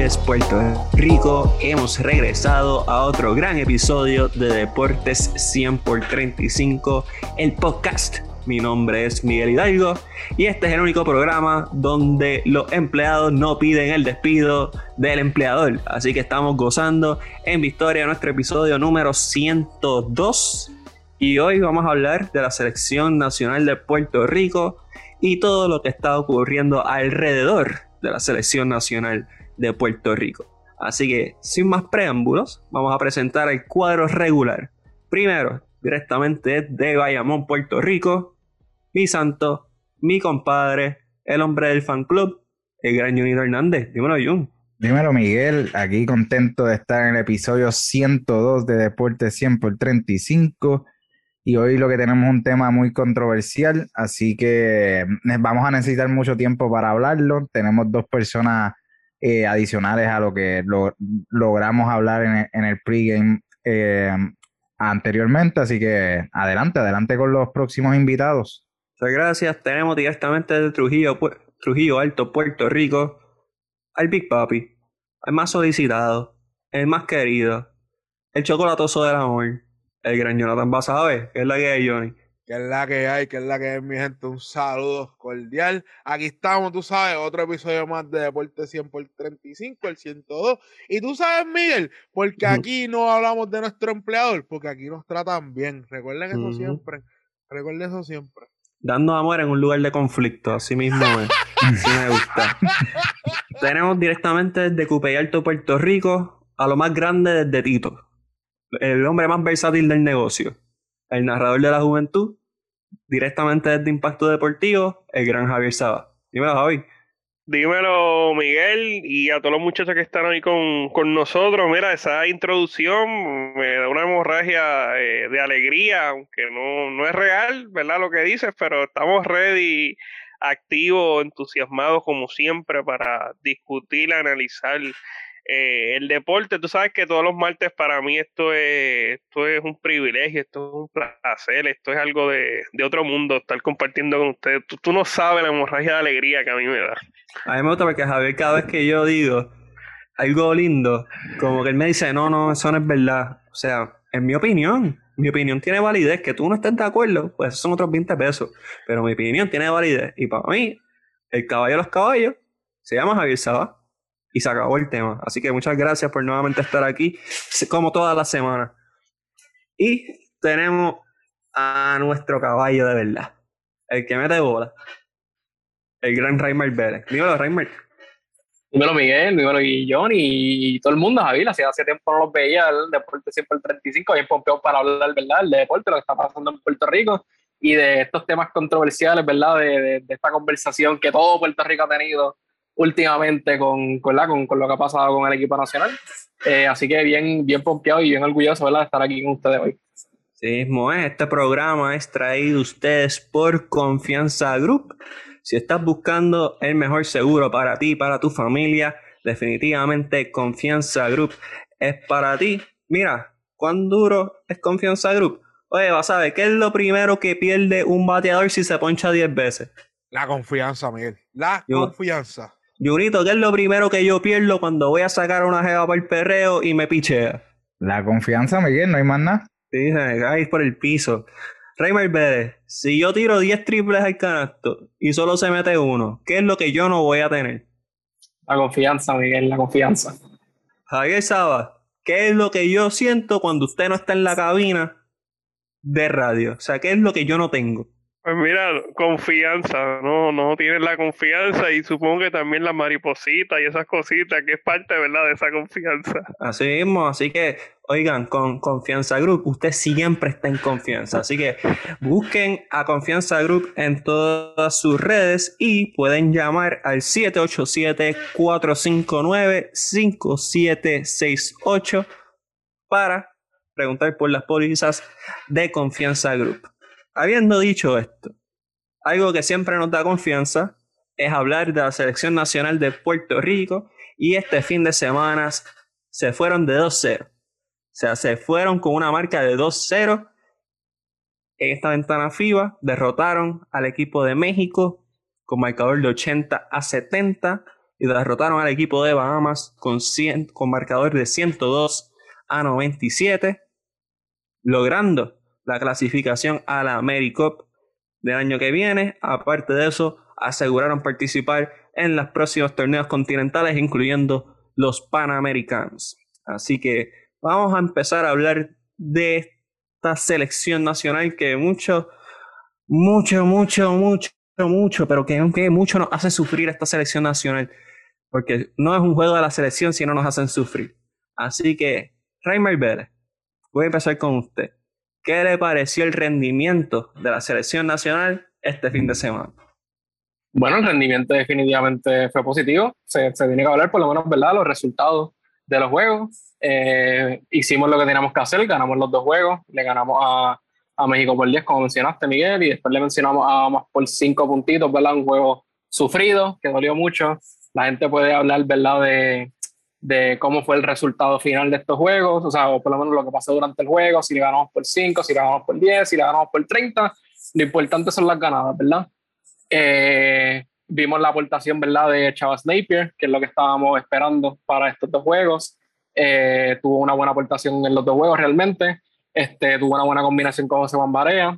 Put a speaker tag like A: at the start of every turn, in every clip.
A: noches, Puerto Rico. Hemos regresado a otro gran episodio de Deportes 100 por 35, el podcast. Mi nombre es Miguel Hidalgo y este es el único programa donde los empleados no piden el despido del empleador. Así que estamos gozando en Victoria nuestro episodio número 102. Y hoy vamos a hablar de la selección nacional de Puerto Rico y todo lo que está ocurriendo alrededor de la selección nacional de Puerto Rico. Así que, sin más preámbulos, vamos a presentar el cuadro regular. Primero, directamente de Bayamón, Puerto Rico, mi santo, mi compadre, el hombre del fan club, el gran Junito Hernández. Dímelo, Jun.
B: Dímelo, Miguel. Aquí contento de estar en el episodio 102 de Deporte 100 por 35 y hoy lo que tenemos es un tema muy controversial, así que vamos a necesitar mucho tiempo para hablarlo. Tenemos dos personas eh, adicionales a lo que logramos hablar en el, pregame eh, anteriormente, así que adelante, adelante con los próximos invitados.
A: Muchas gracias. Tenemos directamente de Trujillo, Trujillo Alto, Puerto Rico, al Big Papi, al más solicitado, el más querido, el chocolatoso del amor el gran Jonathan Basabe, que es la que hay, Johnny.
C: Que es la que hay, que es la que hay, mi gente. Un saludo cordial. Aquí estamos, tú sabes, otro episodio más de Deporte 100 por 35, el 102. Y tú sabes, Miguel, porque aquí no hablamos de nuestro empleador, porque aquí nos tratan bien. Recuerden eso siempre. Recuerden eso siempre.
A: Dando amor en un lugar de conflicto, así mismo es. así me gusta. Tenemos directamente desde Cupey Alto, Puerto Rico, a lo más grande desde Tito el hombre más versátil del negocio, el narrador de la juventud, directamente desde Impacto Deportivo, el gran Javier Saba. Dímelo, Javi.
D: Dímelo, Miguel, y a todos los muchachos que están ahí con, nosotros. Mira, esa introducción me da una hemorragia eh, de alegría, aunque no, no es real, ¿verdad? Lo que dices, pero estamos ready, activos, entusiasmados como siempre para discutir, analizar eh, el deporte, tú sabes que todos los martes para mí esto es, esto es un privilegio, esto es un placer, esto es algo de, otro mundo, estar compartiendo con ustedes. Tú, no sabes la hemorragia de alegría que a mí me da.
A: A mí me gusta porque Javier cada vez que yo digo algo lindo, como que él me dice, no, no, eso no es verdad. O sea, en mi opinión, mi opinión tiene validez, que tú no estés de acuerdo, pues son otros 20 pesos, pero mi opinión tiene validez. Y para mí, el caballo de los caballos se llama Javier Saba y se acabó el tema. Así que muchas gracias por nuevamente estar aquí, como toda la semana. Y tenemos a nuestro caballo de verdad, el que mete bola, el gran Raymar Vélez. Dímelo, Raymar.
E: Dímelo, Miguel, dímelo, John y, todo el mundo, Javier. Hace, hace tiempo no los veía, el deporte siempre el 35, bien pompeado para hablar, ¿verdad? El deporte, lo que está pasando en Puerto Rico y de estos temas controversiales, ¿verdad? de esta conversación que todo Puerto Rico ha tenido últimamente con, con, con, lo que ha pasado con el equipo nacional. Eh, así que bien, bien pompeado y bien orgulloso ¿verdad? de estar aquí con ustedes hoy.
A: Sí, mismo es. Este programa es traído ustedes por Confianza Group. Si estás buscando el mejor seguro para ti y para tu familia, definitivamente Confianza Group es para ti. Mira, ¿cuán duro es Confianza Group? Oye, vas a ver, ¿qué es lo primero que pierde un bateador si se poncha 10 veces?
C: La confianza, Miguel. La confianza.
A: Junito, ¿qué es lo primero que yo pierdo cuando voy a sacar una jeva para el perreo y me pichea?
B: La confianza, Miguel, no hay más nada.
A: Sí, se por el piso. Raymar Vélez, si yo tiro 10 triples al canasto y solo se mete uno, ¿qué es lo que yo no voy a tener?
E: La confianza, Miguel, la confianza.
A: Javier Saba, ¿qué es lo que yo siento cuando usted no está en la cabina de radio? O sea, ¿qué es lo que yo no tengo?
D: Pues mira, confianza, no, no tienes la confianza y supongo que también la mariposita y esas cositas que es parte, ¿verdad?, de esa confianza.
A: Así mismo, así que, oigan, con Confianza Group, usted siempre está en confianza, así que busquen a Confianza Group en todas sus redes y pueden llamar al 787-459-5768 para preguntar por las pólizas de Confianza Group. Habiendo dicho esto, algo que siempre nos da confianza es hablar de la selección nacional de Puerto Rico y este fin de semana se fueron de 2-0. O sea, se fueron con una marca de 2-0 en esta ventana FIBA, derrotaron al equipo de México con marcador de 80 a 70 y derrotaron al equipo de Bahamas con, con marcador de 102 a 97, logrando la clasificación a la AmeriCup del año que viene. Aparte de eso, aseguraron participar en los próximos torneos continentales, incluyendo los Panamericanos. Así que vamos a empezar a hablar de esta selección nacional que mucho, mucho, mucho, mucho, mucho, pero que, aunque mucho nos hace sufrir esta selección nacional. Porque no es un juego de la selección si no nos hacen sufrir. Así que, Reimer Vélez, voy a empezar con usted. ¿Qué le pareció el rendimiento de la selección nacional este fin de semana?
E: Bueno, el rendimiento definitivamente fue positivo. Se, se tiene que hablar, por lo menos, ¿verdad? Los resultados de los juegos. Eh, hicimos lo que teníamos que hacer, ganamos los dos juegos. Le ganamos a, a México por 10, como mencionaste, Miguel, y después le mencionamos a más por 5 puntitos, ¿verdad? Un juego sufrido, que dolió mucho. La gente puede hablar, ¿verdad? De, de cómo fue el resultado final de estos juegos, o sea, o por lo menos lo que pasó durante el juego, si le ganamos por 5, si le ganamos por 10, si le ganamos por 30, lo importante son las ganadas, ¿verdad? Eh, vimos la aportación, ¿verdad?, de Chavas Napier, que es lo que estábamos esperando para estos dos juegos. Eh, tuvo una buena aportación en los dos juegos realmente. Este, tuvo una buena combinación con José Barea,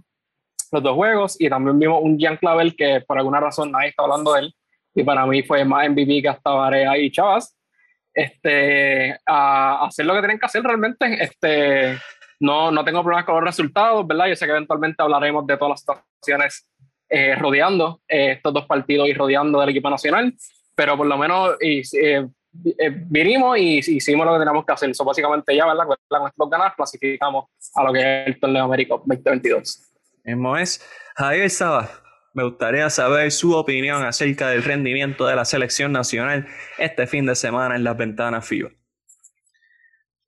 E: los dos juegos. Y también vimos un Jean Clavel que por alguna razón nadie está hablando de él. Y para mí fue más MVP que hasta Barea y Chavas este, a hacer lo que tienen que hacer realmente. Este, no, no tengo problemas con los resultados, ¿verdad? Yo sé que eventualmente hablaremos de todas las situaciones eh, rodeando eh, estos dos partidos y rodeando del equipo nacional, pero por lo menos y, eh, vinimos y hicimos lo que teníamos que hacer. Eso básicamente ya, ¿verdad? Con nuestros ganas clasificamos a lo que es el Torneo América 2022.
A: es Javier Sabas me gustaría saber su opinión acerca del rendimiento de la selección nacional este fin de semana en las ventanas FIBA.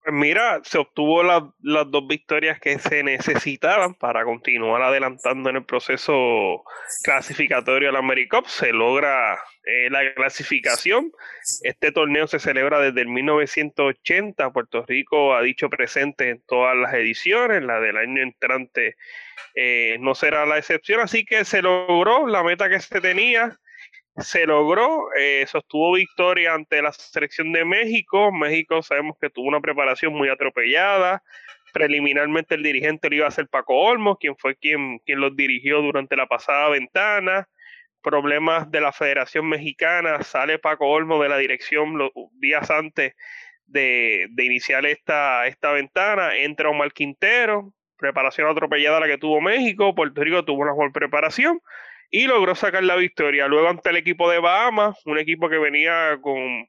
D: Pues mira, se obtuvo las dos victorias que se necesitaban para continuar adelantando en el proceso clasificatorio a la AmeriCup. Se logra eh, la clasificación. Este torneo se celebra desde el 1980. Puerto Rico ha dicho presente en todas las ediciones. La del año entrante eh, no será la excepción. Así que se logró la meta que se tenía se logró, eh, sostuvo victoria ante la selección de México. México sabemos que tuvo una preparación muy atropellada. Preliminarmente el dirigente lo iba a ser Paco Olmos, quien fue quien, quien los dirigió durante la pasada ventana. Problemas de la Federación Mexicana, sale Paco Olmos de la dirección días antes de, de iniciar esta, esta ventana. Entra Omar Quintero, preparación atropellada la que tuvo México. Puerto Rico tuvo una mejor preparación y logró sacar la victoria. Luego ante el equipo de Bahamas, un equipo que venía con,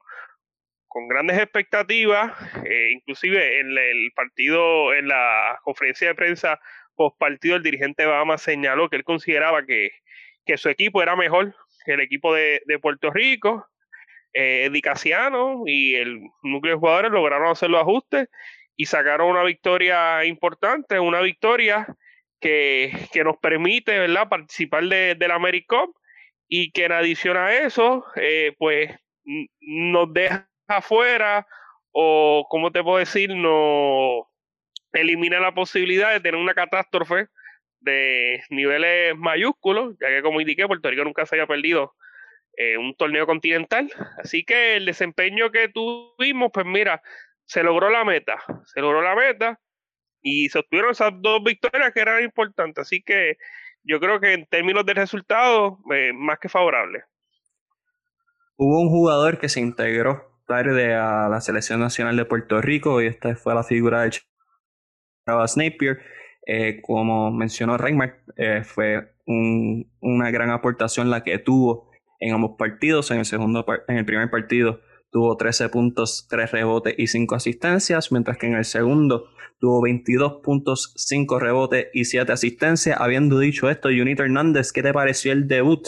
D: con grandes expectativas, eh, inclusive en el partido, en la conferencia de prensa post partido, el dirigente de Bahamas señaló que él consideraba que, que su equipo era mejor que el equipo de, Puerto Rico. Eh, y el núcleo de jugadores lograron hacer los ajustes y sacaron una victoria importante, una victoria que, nos permite ¿verdad? participar de, la AmeriCup y que en adición a eso, eh, pues nos deja afuera o, como te puedo decir, no elimina la posibilidad de tener una catástrofe de niveles mayúsculos, ya que como indiqué, Puerto Rico nunca se haya perdido eh, un torneo continental. Así que el desempeño que tuvimos, pues mira, se logró la meta, se logró la meta y se obtuvieron esas dos victorias que eran importantes. Así que yo creo que en términos de resultados, eh, más que favorable.
A: Hubo un jugador que se integró tarde a la selección nacional de Puerto Rico y esta fue la figura de Chavas Napier. Eh, como mencionó Reymar, eh, fue una gran aportación la que tuvo en ambos partidos. En el, segundo, en el primer partido tuvo 13 puntos, 3 rebotes y 5 asistencias, mientras que en el segundo tuvo 22 puntos, 5 rebotes y 7 asistencias. Habiendo dicho esto, Junito Hernández, ¿qué te pareció el debut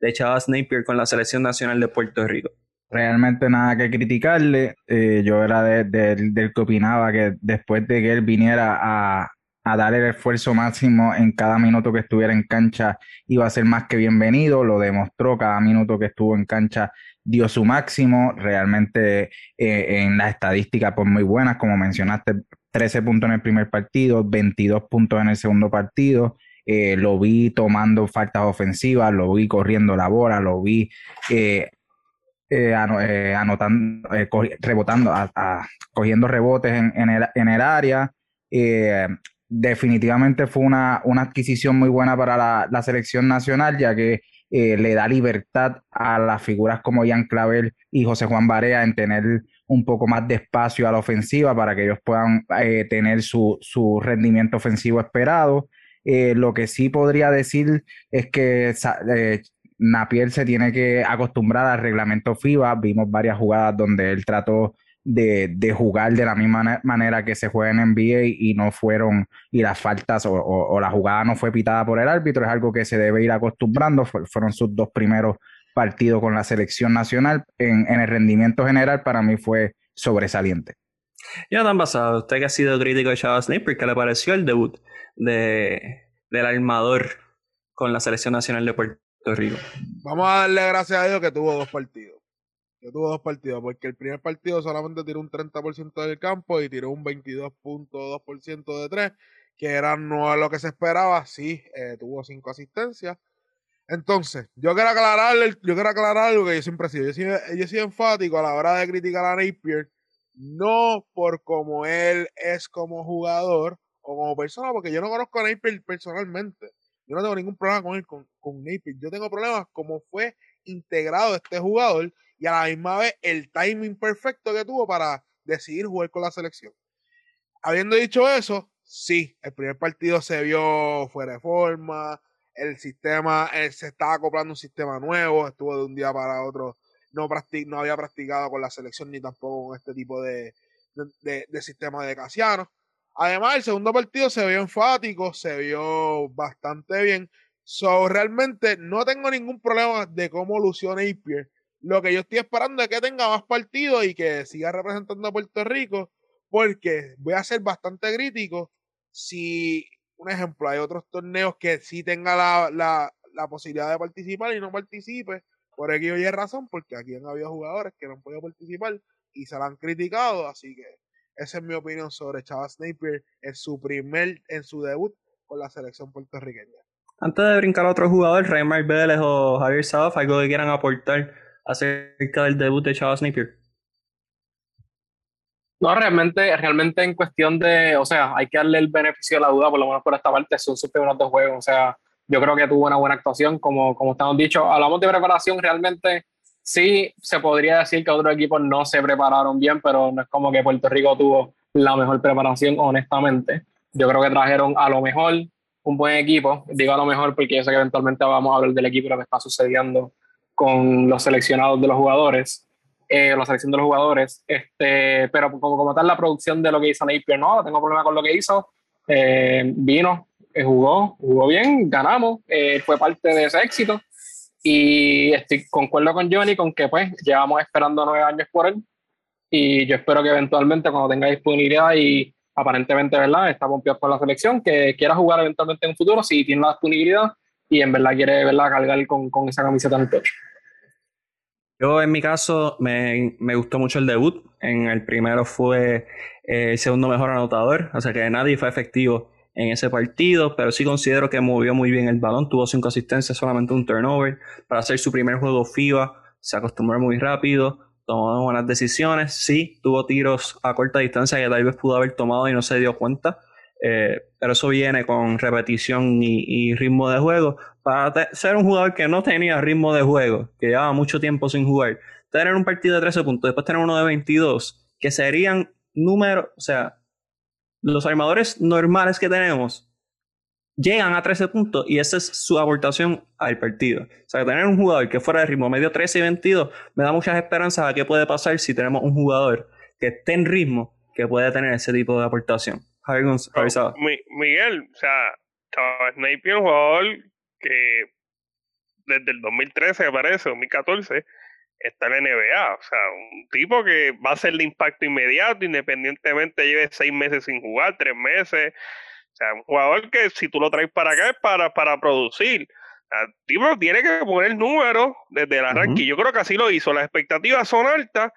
A: de Chavas Napier con la selección nacional de Puerto Rico?
B: Realmente nada que criticarle. Eh, yo era del que opinaba que después de que él viniera a, a dar el esfuerzo máximo en cada minuto que estuviera en cancha iba a ser más que bienvenido, lo demostró cada minuto que estuvo en cancha dio su máximo, realmente eh, en las estadísticas pues muy buenas, como mencionaste, 13 puntos en el primer partido, 22 puntos en el segundo partido, eh, lo vi tomando faltas ofensivas, lo vi corriendo la bola, lo vi eh, eh, anotando, rebotando, cogiendo rebotes en, el, en el, área. definitivamente fue una, una, adquisición muy buena para la, la selección nacional, ya que le da libertad a las figuras como Ian Clavel y José Juan Barea en tener un poco más de espacio a la ofensiva para que ellos puedan tener su, su rendimiento ofensivo esperado. Eh, lo que sí podría decir es que eh, Napier se tiene que acostumbrar al reglamento FIBA. Vimos varias jugadas donde él trató de, jugar de la misma manera que se juega en NBA y no fueron, y las faltas o, la jugada no fue pitada por el árbitro. Es algo que se debe ir acostumbrando. fueron sus dos primeros partidos con la selección nacional. En, el rendimiento general, para mí fue sobresaliente.
A: tan Basado, usted que ha sido crítico de Chava Sniper, ¿qué le pareció el debut de, del armador con la selección nacional de Puerto Rico.
C: Vamos a darle gracias a Dios que tuvo dos partidos. Que tuvo dos partidos, porque el primer partido solamente tiró un 30% del campo y tiró un 22.2% de tres, que era no lo que se esperaba. Sí, eh, tuvo cinco asistencias. Entonces, yo quiero aclarar, yo quiero aclarar algo que yo siempre he sido. Yo soy, yo soy enfático a la hora de criticar a Napier, no por como él es como jugador, o como persona, porque yo no conozco a Napier personalmente. Yo no tengo ningún problema con él, con, con Napier. Yo tengo problemas como fue integrado este jugador y a la misma vez el timing perfecto que tuvo para decidir jugar con la selección. Habiendo dicho eso, sí, el primer partido se vio fuera de forma, el sistema, él se estaba acoplando un sistema nuevo, estuvo de un día para otro, no, no había practicado con la selección ni tampoco con este tipo de, de, de sistema de Casiano. Además, el segundo partido se vio enfático, se vio bastante bien. So, realmente no tengo ningún problema de cómo lució Napier. Lo que yo estoy esperando es que tenga más partidos y que siga representando a Puerto Rico, porque voy a ser bastante crítico. Si, un ejemplo, hay otros torneos que sí tenga la, la, la posibilidad de participar y no participe, por aquí oye razón, porque aquí han habido jugadores que no han podido participar y se la han criticado, así que esa es mi opinión sobre Chava Napier en su primer, en su debut con la selección puertorriqueña.
A: Antes de brincar a otro jugador, Raymar Vélez o Javier Saof, algo que quieran aportar acerca del debut de Chava Napier.
E: No, realmente, realmente en cuestión de, o sea, hay que darle el beneficio de la duda, por lo menos por esta parte, son sus primeros dos juegos, o sea, yo creo que tuvo una buena actuación, como, como estamos dicho, hablamos de preparación, realmente sí se podría decir que otros equipos no se prepararon bien, pero no es como que Puerto Rico tuvo la mejor preparación, honestamente. Yo creo que trajeron a lo mejor un buen equipo, digo a lo mejor porque yo sé que eventualmente vamos a hablar del equipo lo que está sucediendo con los seleccionados de los jugadores, la selección de los jugadores, este, pero como, como tal la producción de lo que hizo Napier, no, tengo problema con lo que hizo, eh, vino, eh, jugó, jugó bien, ganamos, eh, fue parte de ese éxito y estoy, concuerdo con Johnny con que pues llevamos esperando nueve años por él y yo espero que eventualmente cuando tenga disponibilidad y aparentemente, ¿verdad? Está pompeado por la selección, que quiera jugar eventualmente en un futuro, si tiene la disponibilidad y en verdad quiere, ¿verdad? Cargar con, con esa camiseta en el pecho.
A: Yo en mi caso me, me, gustó mucho el debut. En el primero fue eh, el segundo mejor anotador, o sea que nadie fue efectivo en ese partido, pero sí considero que movió muy bien el balón, tuvo cinco asistencias, solamente un turnover. Para hacer su primer juego FIBA, se acostumbró muy rápido, tomó buenas decisiones, sí, tuvo tiros a corta distancia que tal vez pudo haber tomado y no se dio cuenta, eh, pero eso viene con repetición y, ritmo de juego. Para ser un jugador que no tenía ritmo de juego, que llevaba mucho tiempo sin jugar, tener un partido de 13 puntos, después tener uno de 22, que serían números, o sea, los armadores normales que tenemos llegan a 13 puntos y esa es su aportación al partido. O sea, tener un jugador que fuera de ritmo medio 13 y 22 me da muchas esperanzas a qué puede pasar si tenemos un jugador que esté en ritmo que puede tener ese tipo de aportación. Javier
D: Miguel, o sea, Snape es un jugador que desde el 2013 me parece, 2014, está en la NBA. O sea, un tipo que va a ser de impacto inmediato, independientemente lleve seis meses sin jugar, tres meses. O sea, un jugador que si tú lo traes para acá es para, para producir. El tipo tiene que poner números desde el arranque. Yo creo que así lo hizo. Las expectativas son altas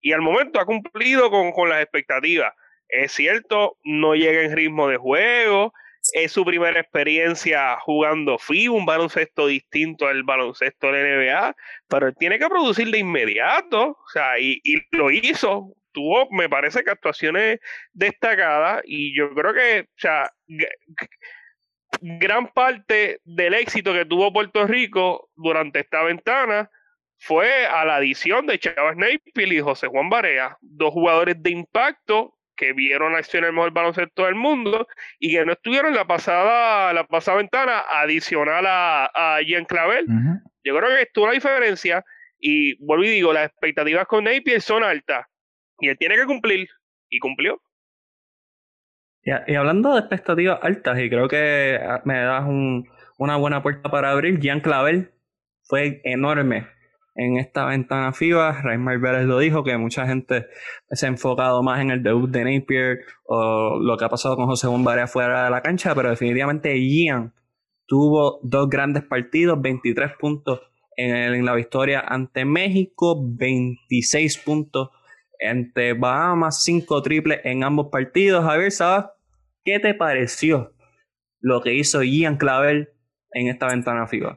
D: y al momento ha cumplido con, con las expectativas. Es cierto, no llega en ritmo de juego, es su primera experiencia jugando FIBA, un baloncesto distinto al baloncesto de NBA, pero él tiene que producir de inmediato, o sea, y, y lo hizo, tuvo, me parece que actuaciones destacadas, y yo creo que, o sea, gran parte del éxito que tuvo Puerto Rico durante esta ventana fue a la adición de Chávez Napier y José Juan Barea, dos jugadores de impacto que vieron acción el mejor baloncesto del mundo y que no estuvieron en la pasada, la pasada ventana adicional a, a Jean Clavel. Yo creo que estuvo la diferencia y vuelvo y digo, las expectativas con Napier son altas y él tiene que cumplir y cumplió.
A: Y, hablando de expectativas altas, y creo que ah, me das una buena puerta para abrir, Jean Clavel fue enorme en esta ventana FIBA. Raymar Vélez lo dijo, que mucha gente se ha enfocado más en el debut de Napier o lo que ha pasado con José Bombarea fuera de la cancha, pero definitivamente Ian tuvo dos grandes partidos, 23 puntos en, la victoria ante México, 26 puntos ante Bahamas, 5 triples en ambos partidos. A ver, ¿sabes qué te pareció lo que hizo Ian Clavel en esta ventana FIBA?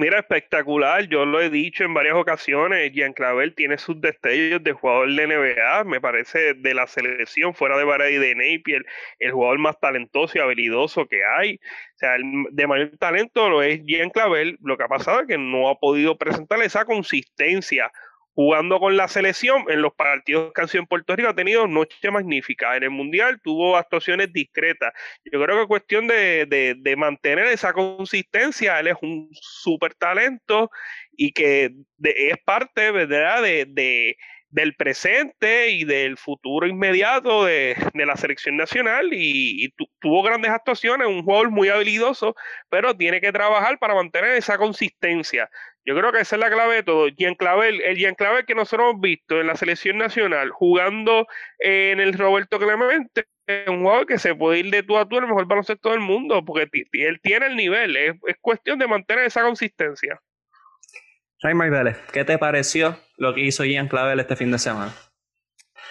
D: Mira, espectacular. Yo lo he dicho en varias ocasiones. Jean Clavel tiene sus destellos de jugador de NBA. Me parece de la selección fuera de Baray y de Napier, el jugador más talentoso y habilidoso que hay. O sea, el de mayor talento lo es Jean Clavel. Lo que ha pasado es que no ha podido presentar esa consistencia jugando con la selección en los partidos que han sido en Puerto Rico ha tenido noche magnífica. En el Mundial tuvo actuaciones discretas. Yo creo que es cuestión de, de, mantener esa consistencia. Él es un súper talento y que es parte, ¿verdad?, de, de del presente y del futuro inmediato de, la selección nacional y, tuvo grandes actuaciones, un jugador muy habilidoso, pero tiene que trabajar para mantener esa consistencia. Yo creo que esa es la clave de todo. Jean Clavel, el Jean Clavel que nosotros hemos visto en la selección nacional jugando en el Roberto Clemente, es un jugador que se puede ir de tú a tú el mejor baloncesto del mundo, porque él tiene el nivel, es cuestión de mantener esa consistencia.
A: Raymar Vélez, ¿qué te pareció lo que hizo Ian Clavel este fin de semana?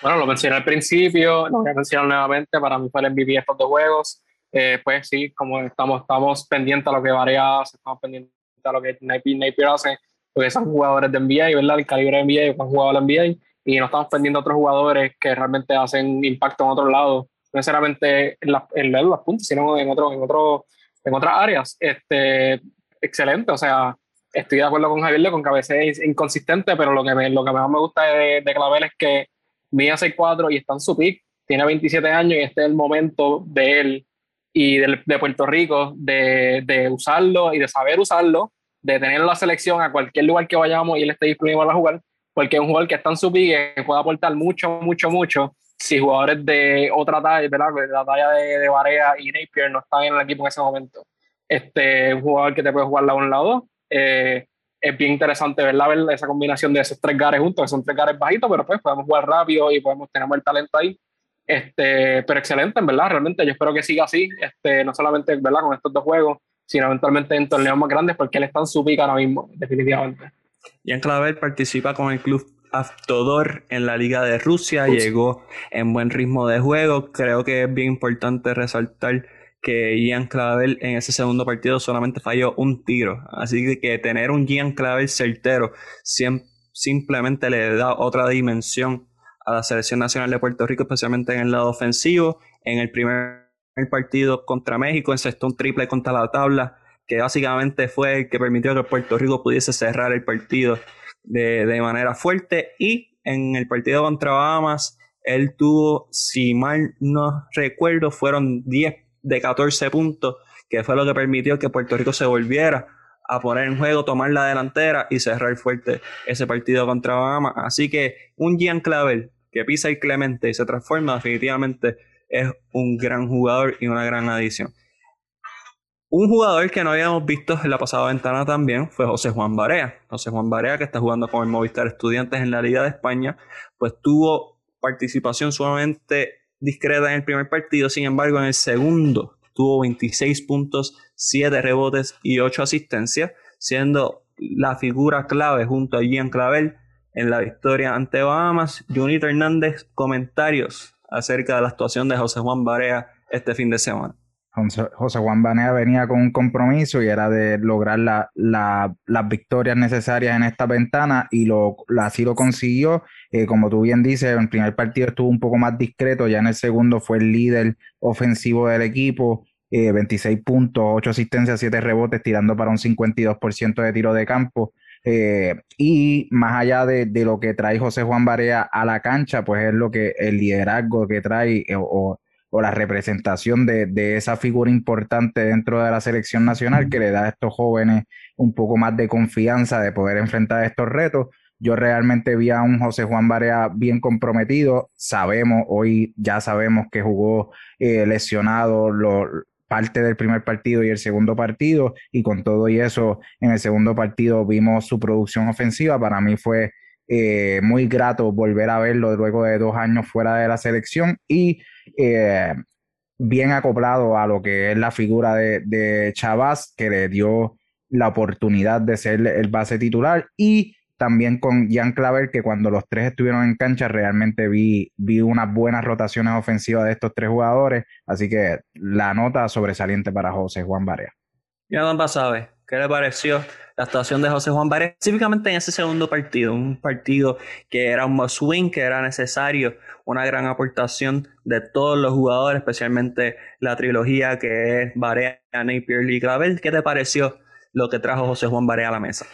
E: Bueno, lo mencioné al principio, lo voy a mencionar nuevamente, para mí fue el MVP de estos dos juegos. Eh, pues sí, como estamos, estamos pendientes a lo que varía, estamos pendientes a lo que Napier, hace, porque son jugadores de NBA, ¿verdad? El calibre de NBA, que han jugado la NBA, y no estamos pendientes a otros jugadores que realmente hacen impacto en otros lados, no necesariamente en, la, en los puntos, sino en, otro, en, otro, en otras áreas. Este, excelente, o sea, estoy de acuerdo con Javier, con cabeza es inconsistente, pero lo que, me, lo que más me gusta de, de Clavel es que mide 6'4 y está en su pick, tiene 27 años y este es el momento de él y de, de Puerto Rico de, de, usarlo y de saber usarlo, de tener la selección a cualquier lugar que vayamos y él esté disponible para jugar, porque es un jugador que está en su pick que puede aportar mucho, mucho, mucho si jugadores de otra talla, ¿verdad? la talla de, de Barea y Napier no están en el equipo en ese momento. Este, un jugador que te puede jugar la 1 lado 2 eh, es bien interesante verla, ver esa combinación de esos tres gares juntos, que son tres gares bajitos, pero pues podemos jugar rápido y podemos tener el talento ahí. Este, pero excelente, en verdad, realmente yo espero que siga así, este, no solamente ¿verdad? con estos dos juegos, sino eventualmente en torneos más grandes, porque él está en su pica ahora mismo, definitivamente.
A: En Clavel participa con el club Aftodor en la Liga de Rusia, llegó en buen ritmo de juego, creo que es bien importante resaltar que Ian Clavel en ese segundo partido solamente falló un tiro. Así que tener un Ian Clavel certero simplemente le da otra dimensión a la selección nacional de Puerto Rico, especialmente en el lado ofensivo. En el primer partido contra México, encestó un triple contra la tabla, que básicamente fue el que permitió que Puerto Rico pudiese cerrar el partido de, de manera fuerte. Y en el partido contra Bahamas, él tuvo, si mal no recuerdo, fueron 10 de 14 puntos, que fue lo que permitió que Puerto Rico se volviera a poner en juego, tomar la delantera y cerrar fuerte ese partido contra Bahamas. Así que un Gian Clavel que pisa el Clemente y se transforma definitivamente es un gran jugador y una gran adición. Un jugador que no habíamos visto en la pasada ventana también fue José Juan Barea. José Juan Barea, que está jugando con el Movistar Estudiantes en la Liga de España, pues tuvo participación sumamente discreta en el primer partido, sin embargo en el segundo tuvo 26 puntos, 7 rebotes y 8 asistencias, siendo la figura clave junto a Gian Clavel en la victoria ante Bahamas. Junito Hernández, comentarios acerca de la actuación de José Juan Barea este fin de semana.
B: José Juan Banea venía con un compromiso y era de lograr las victorias necesarias en esta ventana y lo, así lo consiguió. Eh, como tú bien dices, en el primer partido estuvo un poco más discreto, ya en el segundo fue el líder ofensivo del equipo, 26 eh, puntos, 8 asistencias, 7 rebotes, tirando para un 52% de tiro de campo. Eh, y más allá de, lo que trae José Juan Barea a la cancha, pues es lo que el liderazgo que trae o o la representación de, esa figura importante dentro de la selección nacional que le da a estos jóvenes un poco más de confianza de poder enfrentar estos retos. Yo realmente vi a un José Juan Barea bien comprometido. Sabemos, hoy ya sabemos que jugó eh, lesionado lo, parte del primer partido y el segundo partido, y con todo y eso, en el segundo partido vimos su producción ofensiva. Para mí fue eh, muy grato volver a verlo luego de dos años fuera de la selección y eh, bien acoplado a lo que es la figura de, de Chavaz, que le dio la oportunidad de ser el base titular y también con Jan Claver, que cuando los tres estuvieron en cancha realmente vi, vi unas buenas rotaciones ofensivas de estos tres jugadores, así que la nota sobresaliente para José Juan Barea.
A: Ya don sabe, ¿qué le pareció la actuación de José Juan Barea, específicamente en ese segundo partido? Un partido que era un swing, que era necesario, una gran aportación de todos los jugadores, especialmente la trilogía que es Barea, Napier y Clavel. ¿Qué te pareció lo que trajo José Juan Barea a la mesa?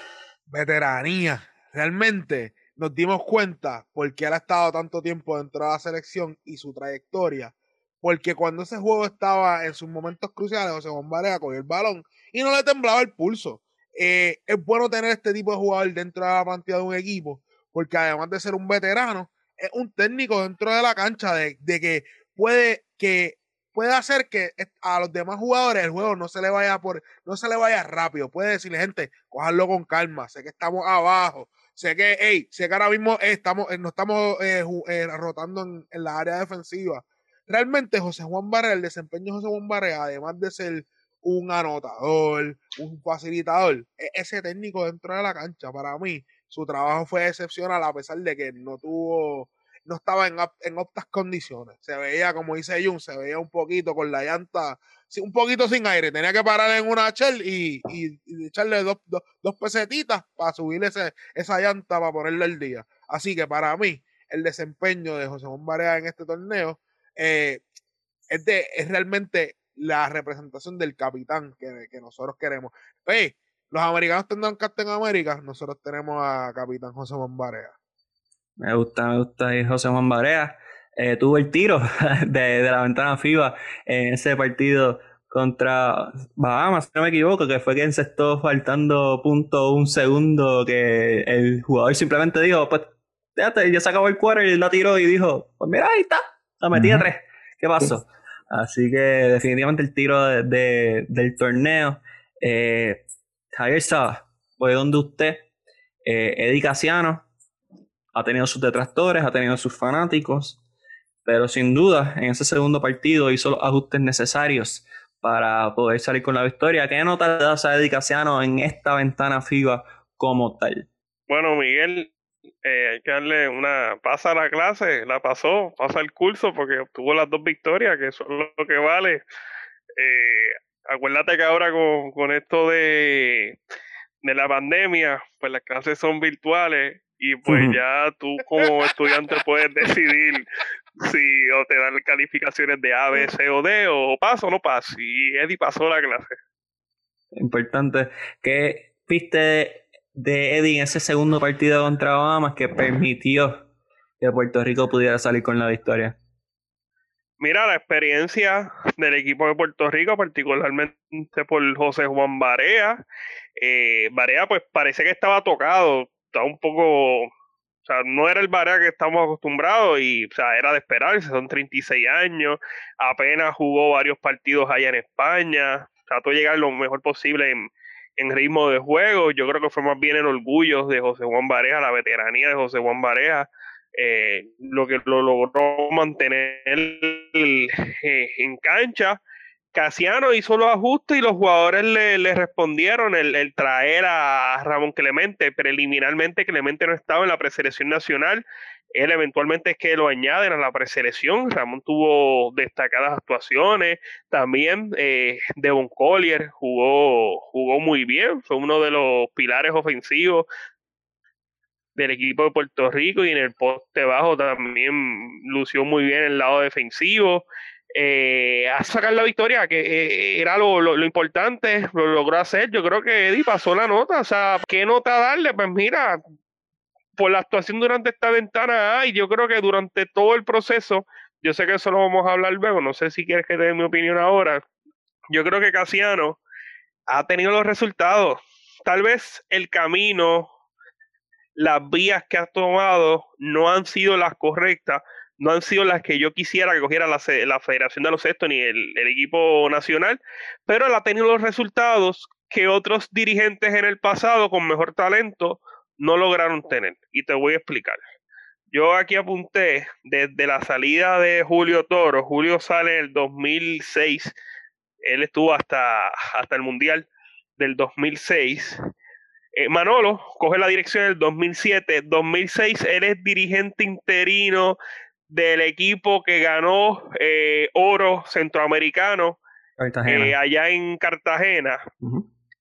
C: Veteranía. Realmente nos dimos cuenta por qué él ha estado tanto tiempo dentro de la selección y su trayectoria. Porque cuando ese juego estaba en sus momentos cruciales, José Juan Barea cogió el balón y no le temblaba el pulso. Eh, es bueno tener este tipo de jugador dentro de la plantilla de un equipo, porque además de ser un veterano, es un técnico dentro de la cancha de, que puede que puede hacer que a los demás jugadores el juego no se le vaya por no se le vaya rápido puede decirle gente cojanlo con calma sé que estamos abajo sé que hey, sé que ahora mismo estamos no estamos eh, eh, rotando en, la área defensiva. Realmente José Juan Barrea el desempeño de José Juan Barrea además de ser un anotador un facilitador e, ese técnico dentro de la cancha para mí su trabajo fue excepcional a pesar de que no tuvo, no estaba en, en optas condiciones. Se veía, como dice Jun, se veía un poquito con la llanta, un poquito sin aire. Tenía que parar en una shell y, y, echarle dos, dos, pesetitas para subir ese, esa llanta para ponerle el día. Así que para mí, el desempeño de José Juan Barea en este torneo eh, es, de, es realmente la representación del capitán que, que nosotros queremos. Oye, los americanos tendrán Captain América, nosotros tenemos a Capitán José Juan.
A: Me gusta, me gusta José Juan Barea. Eh, tuvo el tiro de, la ventana FIBA en ese partido contra Bahamas, si no me equivoco, que fue quien se estuvo faltando punto un segundo, que el jugador simplemente dijo, pues, fíjate, ya se acabó el quarter y la tiró y dijo, pues mira, ahí está, la metí a tres. ¿Qué pasó? Así que definitivamente el tiro del torneo. Eh, Javier Saba, voy donde usted, eh, Eddie Casiano, ha tenido sus detractores, ha tenido sus fanáticos, pero sin duda en ese segundo partido hizo los ajustes necesarios para poder salir con la victoria. ¿Qué nota le das a Eddie Casiano en esta ventana FIBA como tal?
D: Bueno, Miguel, eh, hay que darle una pasa a la clase, la pasó, pasa el curso porque obtuvo las dos victorias, que son lo que vale. Eh, acuérdate que ahora con, con esto de, de la pandemia, pues las clases son virtuales y pues ya tú como estudiante puedes decidir si o te dan calificaciones de A, B, C o D o paso o no paso. Y Eddie pasó la clase.
A: Importante. ¿Qué viste de Eddie en ese segundo partido contra Bahamas que permitió que Puerto Rico pudiera salir con la victoria?
D: Mira, la experiencia del equipo de Puerto Rico, particularmente por José Juan Barea. Eh, Barea, pues parece que estaba tocado, estaba un poco. O sea, no era el Barea que estamos acostumbrados y, o sea, era de esperarse, son 36 años, apenas jugó varios partidos allá en España, trató de llegar lo mejor posible en, en ritmo de juego. Yo creo que fue más bien el orgullo de José Juan Barea, la veteranía de José Juan Barea eh, lo que lo logró mantener eh, en cancha. Casiano hizo los ajustes y los jugadores le, respondieron el, traer a Ramón Clemente. Preliminarmente Clemente no estaba en la preselección nacional. Él eventualmente es que lo añaden a la preselección. Ramón tuvo destacadas actuaciones. También eh, Devon Collier jugó, jugó muy bien. Fue uno de los pilares ofensivos del equipo de Puerto Rico y en el poste bajo también lució muy bien el lado defensivo eh, a sacar la victoria, que eh, era lo, importante, lo logró hacer. Yo creo que Eddie pasó la nota. O sea, ¿qué nota darle? Pues mira, por la actuación durante esta ventana, y yo creo que durante todo el proceso, yo sé que eso lo vamos a hablar luego, no sé si quieres que te dé mi opinión ahora. Yo creo que Casiano ha tenido los resultados. Tal vez el camino, las vías que ha tomado no han sido las correctas, no han sido las que yo quisiera que cogiera la, la Federación de los Baloncesto ni el, equipo nacional, pero él ha tenido los resultados que otros dirigentes en el pasado con mejor talento no lograron tener. Y te voy a explicar. Yo aquí apunté desde la salida de Julio Toro. Julio sale en el 2006. Él estuvo hasta, hasta el Mundial del 2006. Eh, Manolo coge la dirección en el 2007. 2006, él es dirigente interino del equipo que ganó eh, oro centroamericano eh, allá en Cartagena.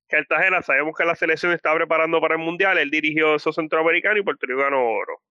D: Cartagena, sabemos que la selección está preparando para el Mundial, él dirigió esos centroamericanos y Puerto Rico ganó oro.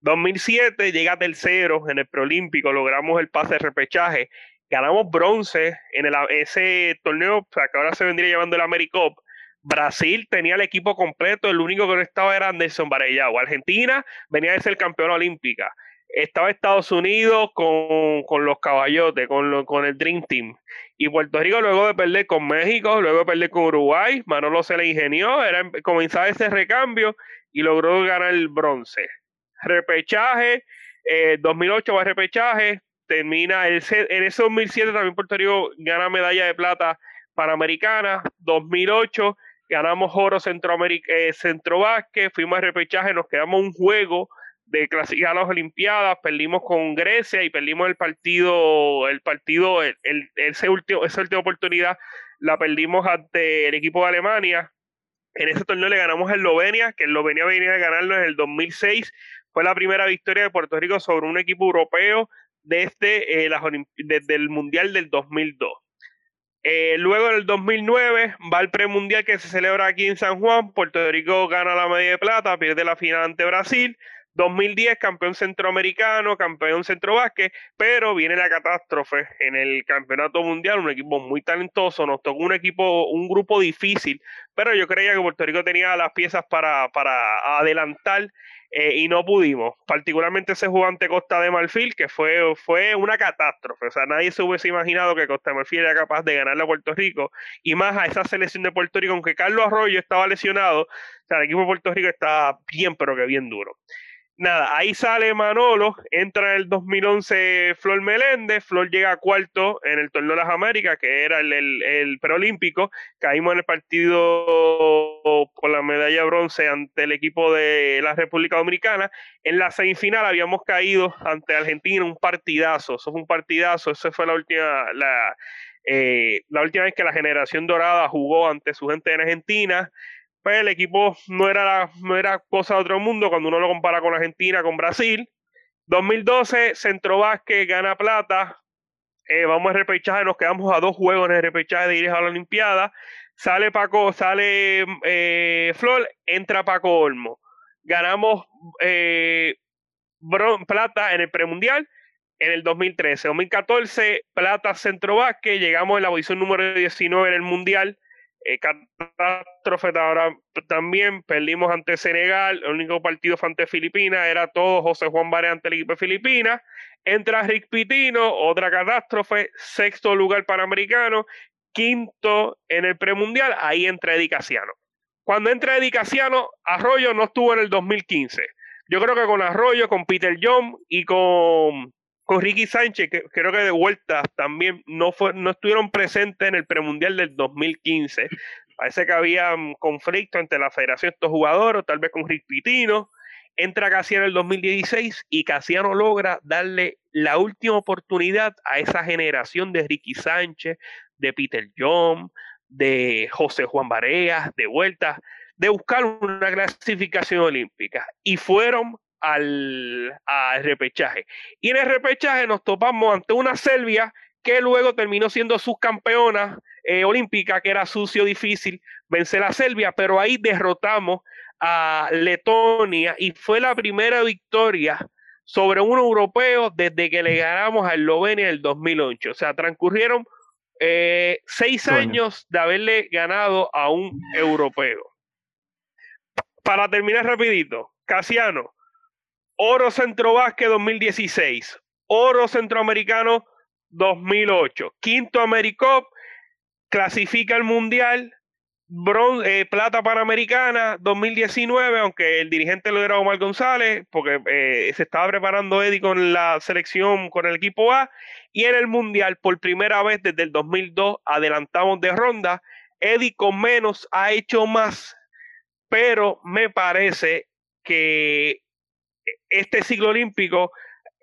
D: 2007 llega tercero en el preolímpico, logramos el pase de repechaje, ganamos bronce en el, ese torneo que ahora se vendría llevando el AmeriCup. Brasil tenía el equipo completo, el único que no estaba era Anderson Varellao. Argentina venía de ser campeón olímpica estaba Estados Unidos con, los caballotes, con, con el Dream Team. Y Puerto Rico luego de perder con México, luego de perder con Uruguay, Manolo se le ingenió, era, comenzaba ese recambio y logró ganar el bronce. Repechaje, 2008 eh, va a repechaje, termina el, en ese 2007 también Puerto Rico gana medalla de plata panamericana, 2008 ganamos oro centroamérica, eh, centro fuimos a repechaje, nos quedamos un juego de clasificar a las Olimpiadas, perdimos con Grecia y perdimos el partido, el partido, el, ese último, esa última oportunidad la perdimos ante el equipo de Alemania. En ese torneo le ganamos a Eslovenia, que Eslovenia venía a ganarlo en el 2006. Fue la primera victoria de Puerto Rico sobre un equipo europeo desde, eh, las desde el Mundial del 2002. Eh, luego en el 2009 va el premundial que se celebra aquí en San Juan. Puerto Rico gana la medalla de plata, pierde la final ante Brasil. 2010 campeón centroamericano, campeón centrovásquet, pero viene la catástrofe en el campeonato mundial, un equipo muy talentoso, nos tocó un equipo, un grupo difícil, pero yo creía que Puerto Rico tenía las piezas para, para adelantar eh, y no pudimos, particularmente ese jugante Costa de Marfil, que fue, fue una catástrofe, o sea, nadie se hubiese imaginado que Costa de Marfil era capaz de ganarle a Puerto Rico, y más a esa selección de Puerto Rico, aunque Carlos Arroyo estaba lesionado, o sea, el equipo de Puerto Rico está bien, pero que bien duro nada, ahí sale Manolo, entra en el 2011 Flor Meléndez, Flor llega a cuarto en el torneo de las Américas, que era el, el, preolímpico, caímos en el partido por la medalla bronce ante el equipo de la República Dominicana, en la semifinal habíamos caído ante Argentina, un partidazo, eso fue un partidazo, esa fue la última, la, eh, la última vez que la generación dorada jugó ante su gente en Argentina, pues el equipo no era, no era cosa de otro mundo cuando uno lo compara con Argentina, con Brasil. 2012, Centro Vázquez gana plata. Eh, vamos a repechaje, nos quedamos a dos juegos en el repechaje de ir a la Olimpiada. Sale Paco, sale eh, Flor, entra Paco Olmo. Ganamos eh, plata en el premundial en el 2013. 2014, plata Centro Vázquez. Llegamos en la posición número 19 en el mundial eh, catástrofe ahora también perdimos ante Senegal, el único partido fue ante Filipinas, era todo José Juan Vare ante el equipo de Filipinas, entra Rick Pitino, otra catástrofe, sexto lugar panamericano, quinto en el premundial, ahí entra Edicaciano. Cuando entra Edicaciano, Arroyo no estuvo en el 2015. Yo creo que con Arroyo, con Peter John y con con Ricky Sánchez, que creo que de vuelta también no, fue, no estuvieron presentes en el premundial del 2015. Parece que había un conflicto entre la federación de estos jugadores, tal vez con Rick Pitino. Entra Casiano en el 2016 y Casiano logra darle la última oportunidad a esa generación de Ricky Sánchez, de Peter John, de José Juan Barea, de Vuelta, de buscar una clasificación olímpica. Y fueron al, repechaje. Y en el repechaje nos topamos ante una Serbia que luego terminó siendo subcampeona eh, olímpica, que era sucio, difícil vencer a Serbia, pero ahí derrotamos a Letonia y fue la primera victoria sobre un europeo desde que le ganamos a Eslovenia en el 2008. O sea, transcurrieron eh, seis años de haberle ganado a un europeo. Para terminar rapidito, Casiano, Oro Centro 2016, Oro Centroamericano 2008, Quinto Americop, clasifica el Mundial, eh, plata panamericana 2019, aunque el dirigente lo era Omar González, porque eh, se estaba preparando Eddie con la selección, con el equipo A, y en el Mundial, por primera vez desde el 2002, adelantamos de ronda. Eddie con menos ha hecho más, pero me parece que este ciclo olímpico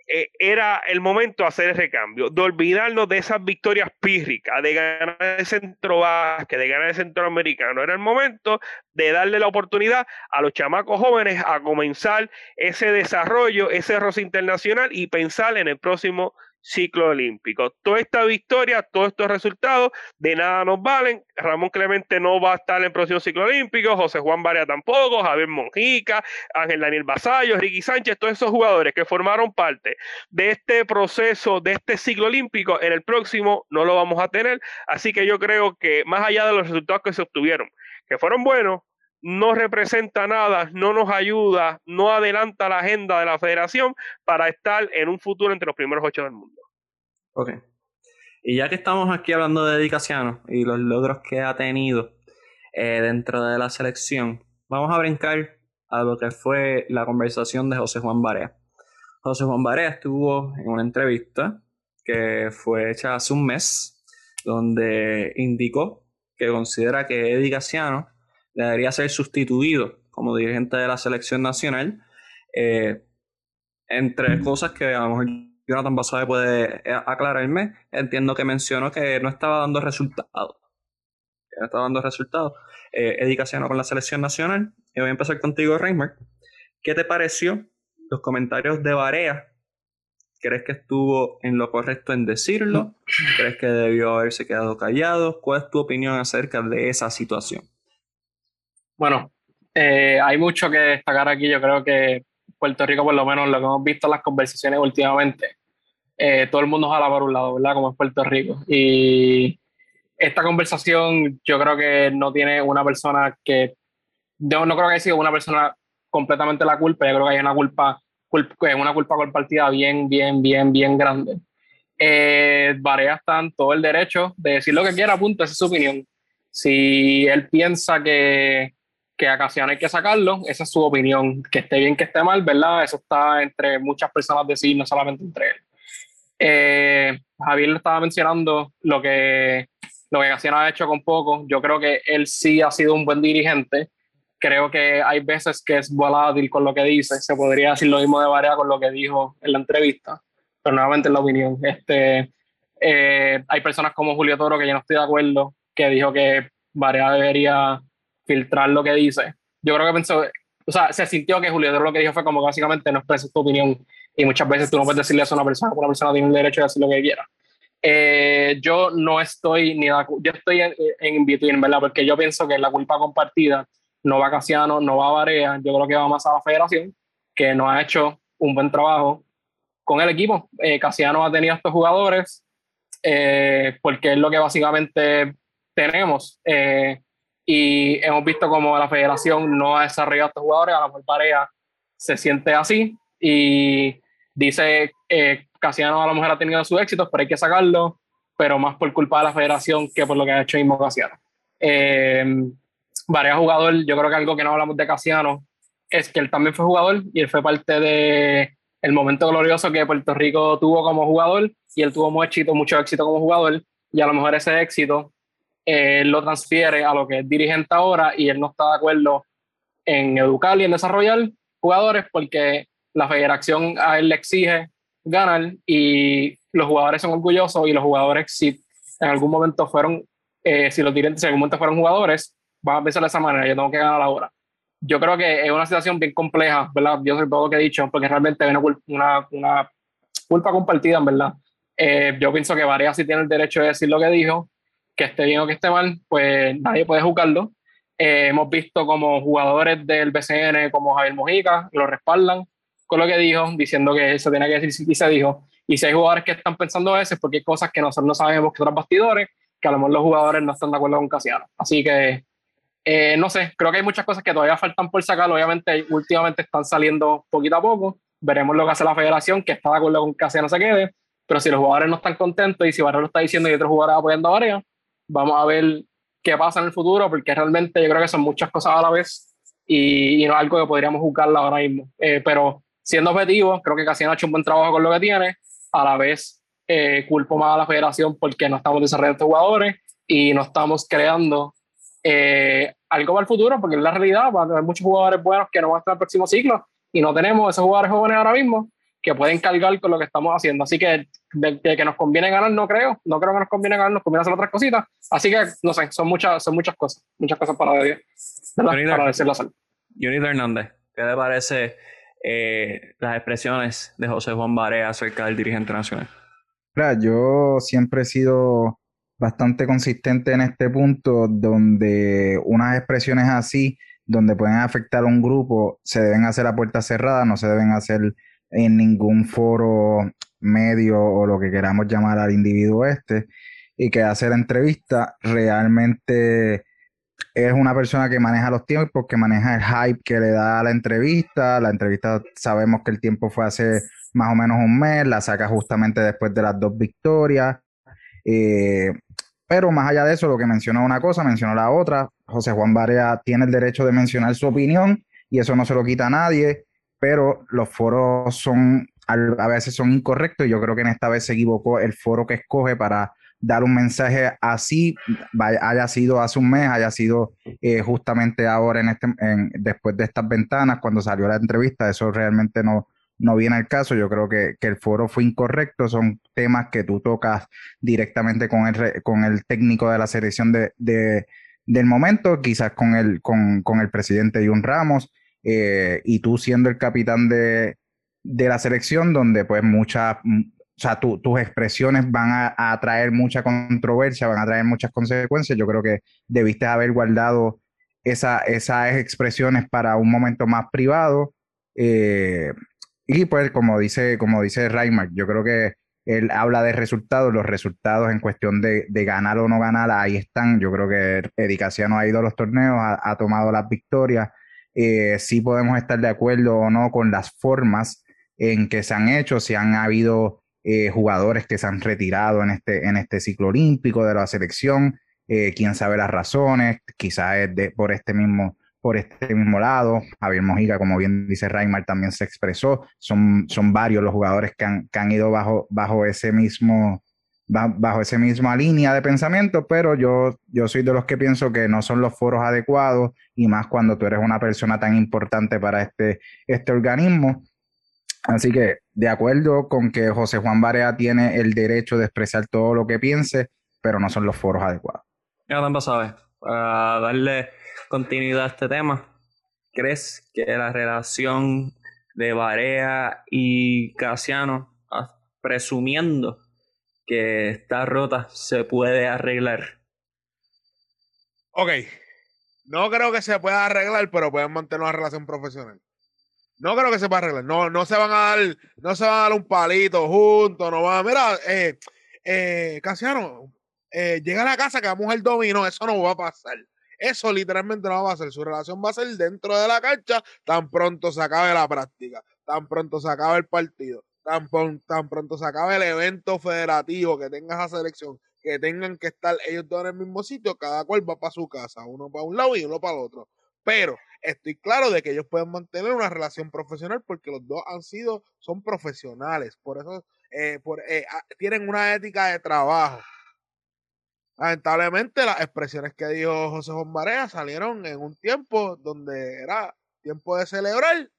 D: eh, era el momento de hacer el recambio, de olvidarnos de esas victorias pírricas, de ganar el centro básquet, de ganar el centroamericano. Era el momento de darle la oportunidad a los chamacos jóvenes a comenzar ese desarrollo, ese roce internacional y pensar en el próximo ciclo olímpico. Toda esta victoria, todos estos resultados, de nada nos valen. Ramón Clemente no va a estar en el próximo ciclo olímpico, José Juan Barea tampoco, Javier Monjica, Ángel Daniel Basallo, Ricky Sánchez, todos esos jugadores que formaron parte de este proceso, de este ciclo olímpico, en el próximo no lo vamos a tener. Así que yo creo que más allá de los resultados que se obtuvieron, que fueron buenos, no representa nada, no nos ayuda, no adelanta la agenda de la federación para estar en un futuro entre los primeros ocho del mundo.
A: Ok. Y ya que estamos aquí hablando de Dedicaciano y los logros que ha tenido eh, dentro de la selección, vamos a brincar a lo que fue la conversación de José Juan Barea. José Juan Barea estuvo en una entrevista que fue hecha hace un mes, donde indicó que considera que Eddie debería ser sustituido como dirigente de la selección nacional. Eh, entre cosas que a lo mejor Jonathan Basabe puede eh, aclararme, entiendo que mencionó que no estaba dando resultados. Que no estaba dando resultados. Eh, con la selección nacional. Y voy a empezar contigo, Reimer. ¿Qué te pareció los comentarios de Barea? ¿Crees que estuvo en lo correcto en decirlo? ¿Crees que debió haberse quedado callado? ¿Cuál es tu opinión acerca de esa situación?
E: Bueno, eh, hay mucho que destacar aquí. Yo creo que Puerto Rico, por lo menos lo que hemos visto en las conversaciones últimamente, eh, todo el mundo jala por un lado, ¿verdad? Como es Puerto Rico. Y esta conversación yo creo que no tiene una persona que, yo no creo que haya sido una persona completamente la culpa, yo creo que hay una culpa, una culpa compartida bien, bien, bien, bien grande. Eh, Barea está en todo el derecho de decir lo que quiera, punto, esa es su opinión. Si él piensa que que a Casiano hay que sacarlo, esa es su opinión, que esté bien, que esté mal, ¿verdad? Eso está entre muchas personas decir, no solamente entre él. Eh, Javier le estaba mencionando lo que, lo que Casiano ha hecho con poco, yo creo que él sí ha sido un buen dirigente, creo que hay veces que es volátil con lo que dice, se podría decir lo mismo de Varea con lo que dijo en la entrevista, pero nuevamente es la opinión. Este, eh, hay personas como Julio Toro que yo no estoy de acuerdo, que dijo que Varea debería filtrar lo que dice. Yo creo que pensó, o sea, se sintió que Julio lo que dijo fue como básicamente no expresas tu opinión y muchas veces tú no puedes decirle eso a una persona, una persona tiene el derecho de decir lo que quiera. Eh, yo no estoy ni yo estoy en, en between, ¿verdad? Porque yo pienso que la culpa compartida no va a Casiano, no va a Varea, yo creo que va más a la federación, que no ha hecho un buen trabajo con el equipo. Eh, Casiano ha tenido estos jugadores eh, porque es lo que básicamente tenemos. Eh, y hemos visto como la federación no ha desarrollado a estos jugadores, a la mejor pareja se siente así y dice eh, Casiano a lo mejor ha tenido sus éxitos, pero hay que sacarlo, pero más por culpa de la federación que por lo que ha hecho mismo Casiano. Eh, jugadores, yo creo que algo que no hablamos de Casiano es que él también fue jugador y él fue parte de el momento glorioso que Puerto Rico tuvo como jugador y él tuvo mucho éxito, mucho éxito como jugador y a lo mejor ese éxito él lo transfiere a lo que es dirigente ahora y él no está de acuerdo en educar y en desarrollar jugadores porque la federación a él le exige ganar y los jugadores son orgullosos y los jugadores si en algún momento fueron, eh, si los dirigentes en algún momento fueron jugadores, van a pensar de esa manera, yo tengo que ganar ahora. Yo creo que es una situación bien compleja, ¿verdad? Yo sé todo lo que he dicho, porque realmente hay una, una, culpa compartida, en verdad. Eh, yo pienso que Varea sí tiene el derecho de decir lo que dijo, que esté bien o que esté mal, pues nadie puede juzgarlo. Eh, hemos visto como jugadores del BCN, como Javier Mojica, lo respaldan con lo que dijo, diciendo que eso tiene que decir y se dijo. Y si hay jugadores que están pensando eso, es porque hay cosas que nosotros no sabemos que otros bastidores, que a lo mejor los jugadores no están de acuerdo con Casiano. Así que, eh, no sé, creo que hay muchas cosas que todavía faltan por sacar. Obviamente, últimamente están saliendo poquito a poco. Veremos lo que hace la federación, que está de acuerdo con Casiano se quede. Pero si los jugadores no están contentos y si Barrio lo está diciendo y otros jugadores apoyando a Varela, vamos a ver qué pasa en el futuro, porque realmente yo creo que son muchas cosas a la vez y, no es algo que podríamos juzgarla ahora mismo. Eh, pero siendo objetivo, creo que Casiano ha hecho un buen trabajo con lo que tiene a la vez eh, culpo más a la federación porque no estamos desarrollando jugadores y no estamos creando eh, algo para el futuro, porque en la realidad va a haber muchos jugadores buenos que no van a estar el próximo ciclo y no tenemos esos jugadores jóvenes ahora mismo que pueden cargar con lo que estamos haciendo. Así que de, que nos conviene ganar, no creo, no creo que nos conviene ganar, nos conviene hacer otras cositas. Así que, no sé, son muchas, son muchas cosas, muchas cosas para, para decirlo así.
A: Hernández, ¿qué le parece eh, las expresiones de José Juan Barea acerca del dirigente nacional?
B: yo siempre he sido bastante consistente en este punto donde unas expresiones así, donde pueden afectar a un grupo, se deben hacer a puerta cerrada, no se deben hacer en ningún foro medio o lo que queramos llamar al individuo este, y que hacer entrevista realmente es una persona que maneja los tiempos, que maneja el hype que le da a la entrevista. La entrevista sabemos que el tiempo fue hace más o menos un mes, la saca justamente después de las dos victorias. Eh, pero más allá de eso, lo que mencionó una cosa, mencionó la otra. José Juan Barea tiene el derecho de mencionar su opinión y eso no se lo quita a nadie, pero los foros son a veces son incorrectos y yo creo que en esta vez se equivocó el foro que escoge para dar un mensaje así, haya sido hace un mes, haya sido eh, justamente ahora en este, después de estas ventanas, cuando salió la entrevista, eso realmente no, no viene al caso. Yo creo que, el foro fue incorrecto, son temas que tú tocas directamente con el, con el técnico de la selección de, del momento, quizás con el, con, el presidente Jun Ramos, eh, y tú siendo el capitán de, de la selección, donde pues muchas o sea, tus expresiones van a, a, traer mucha controversia, van a traer muchas consecuencias. Yo creo que debiste haber guardado esa, esas expresiones para un momento más privado. Eh, y pues, como dice, como dice Reimark, yo creo que él habla de resultados, los resultados en cuestión de, de ganar o no ganar, ahí están. Yo creo que Edicaciano ha ido a los torneos, ha, tomado las victorias. Eh, sí podemos estar de acuerdo o no con las formas en que se han hecho, si han habido eh, jugadores que se han retirado en este, en este ciclo olímpico de la selección, eh, quién sabe las razones, quizás es de, por este mismo por este mismo lado. Javier Mojica, como bien dice Reymar, también se expresó. Son, son varios los jugadores que han, que han ido bajo, bajo ese mismo bajo esa misma línea de pensamiento, pero yo, yo soy de los que pienso que no son los foros adecuados y más cuando tú eres una persona tan importante para este, este organismo. Así que, de acuerdo con que José Juan Barea tiene el derecho de expresar todo lo que piense, pero no son los foros adecuados.
A: Ya tampoco sabes, para darle continuidad a este tema, ¿crees que la relación de Barea y Casiano, ah, presumiendo que está rota, se puede arreglar?
C: Ok, no creo que se pueda arreglar, pero pueden mantener una relación profesional. No creo que se va a arreglar. No, no se van a dar, no se van a dar un palito juntos, no van. Mira, eh, eh, Casiano, eh, llega a la casa que vamos al dominó, eso no va a pasar. Eso literalmente no va a pasar. Su relación va a ser dentro de la cancha tan pronto se acabe la práctica, tan pronto se acabe el partido, tan, tan pronto se acabe el evento federativo que tenga esa selección, que tengan que estar ellos dos en el mismo sitio, cada cual va para su casa, uno para un lado y uno para el otro. Pero estoy claro de que ellos pueden mantener una relación profesional porque los dos han sido, son profesionales, por eso eh, eh, ah, tienen una ética de trabajo. Lamentablemente las expresiones que dijo José Juan Barea salieron en un tiempo donde era tiempo de celebrar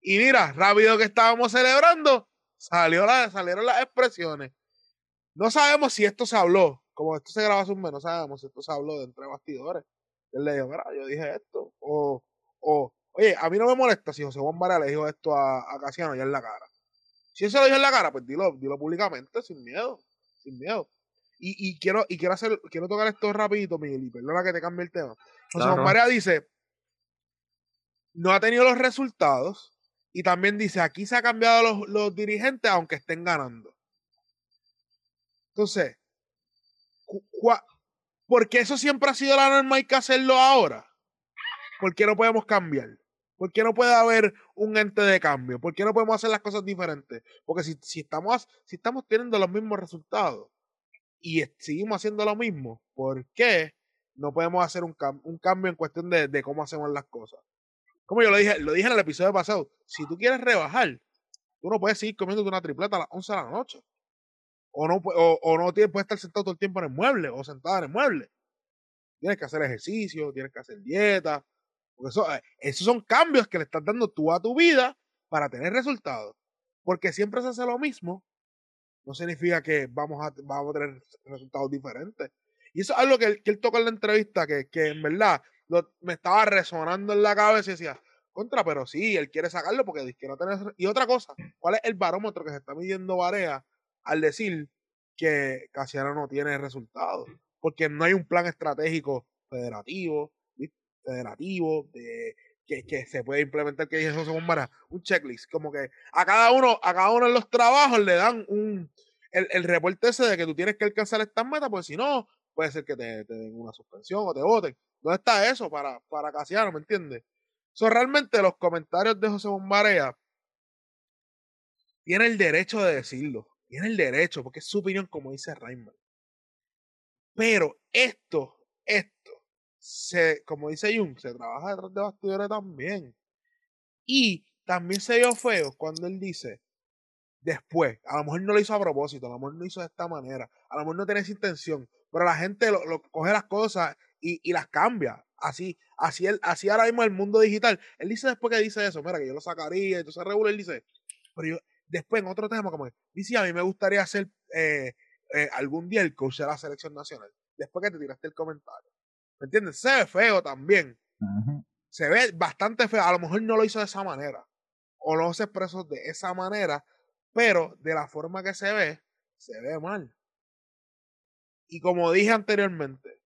C: y mira, rápido que estábamos celebrando, salió la, salieron las expresiones. No sabemos si esto se habló, como esto se graba hace un mes, no sabemos si esto se habló de entre bastidores. Él le dijo, mira, yo dije esto. O, o, oye, a mí no me molesta si José Juan Vara le dijo esto a, a Casiano ya en la cara. Si él se lo dijo en la cara, pues dilo, dilo públicamente, sin miedo, sin miedo. Y, y quiero, y quiero hacer, quiero tocar esto rapidito, Miguel, y perdona que te cambie el tema. José
A: Claro.
C: Juan Vara dice, no ha tenido los resultados, y también dice, aquí se ha cambiado los, los dirigentes aunque estén ganando. Entonces, cu- cua- ¿por qué eso siempre ha sido la norma y hay que hacerlo ahora? ¿Por qué no podemos cambiar? ¿Por qué no puede haber un ente de cambio? ¿Por qué no podemos hacer las cosas diferentes? Porque si, si, estamos, si estamos teniendo los mismos resultados y seguimos haciendo lo mismo, ¿por qué no podemos hacer un, un cambio en cuestión de, de cómo hacemos las cosas? Como yo lo dije, lo dije en el episodio pasado, si tú quieres rebajar, tú no puedes seguir comiéndote una tripleta a las 11 de la noche. O no, o, no tienes, puedes estar sentado todo el tiempo en el mueble o sentada en el mueble. Tienes que hacer ejercicio, tienes que hacer dieta. Porque eso, eh, esos son cambios que le estás dando tú a tu vida para tener resultados. Porque siempre se hace lo mismo, no significa que vamos a, vamos a tener resultados diferentes. Y eso es algo que que él tocó en la entrevista, que, que en verdad me estaba resonando en la cabeza y decía, contra, pero sí, él quiere sacarlo porque dice que no tener... Y otra cosa, ¿cuál es el barómetro que se está midiendo Varea al decir que Casiano no tiene resultados? Porque no hay un plan estratégico federativo, federativo, de, que, que se puede implementar, que dice José Bombara, un checklist, como que a cada uno, a cada uno en los trabajos le dan un, el, el reporte ese de que tú tienes que alcanzar estas metas, porque si no, puede ser que te, den una suspensión o te voten. ¿Dónde está eso para, para Casiano, me entiendes? So, realmente los comentarios de José Bombarea tiene el derecho de decirlo. Tiene el derecho, porque es su opinión, como dice Raymond. Pero esto, esto, se, como dice Jung, se trabaja detrás de bastidores también. Y también se vio feo cuando él dice, después, a lo mejor no lo hizo a propósito, a lo mejor no lo hizo de esta manera, a lo mejor no tenía esa intención, pero la gente lo, lo- coge las cosas y, y las cambia. Así, así, él, así ahora mismo el mundo digital. Él dice después que dice eso, mira, que yo lo sacaría, entonces regula, él dice, pero yo, después en otro tema, como que, dice, a mí me gustaría ser eh, eh, algún día el coach de la selección nacional, después que te tiraste el comentario. ¿Me entiendes? Se ve feo también. Se ve bastante feo. A lo mejor no lo hizo de esa manera. O no se expresó de esa manera. Pero de la forma que se ve, se ve mal. Y como dije anteriormente,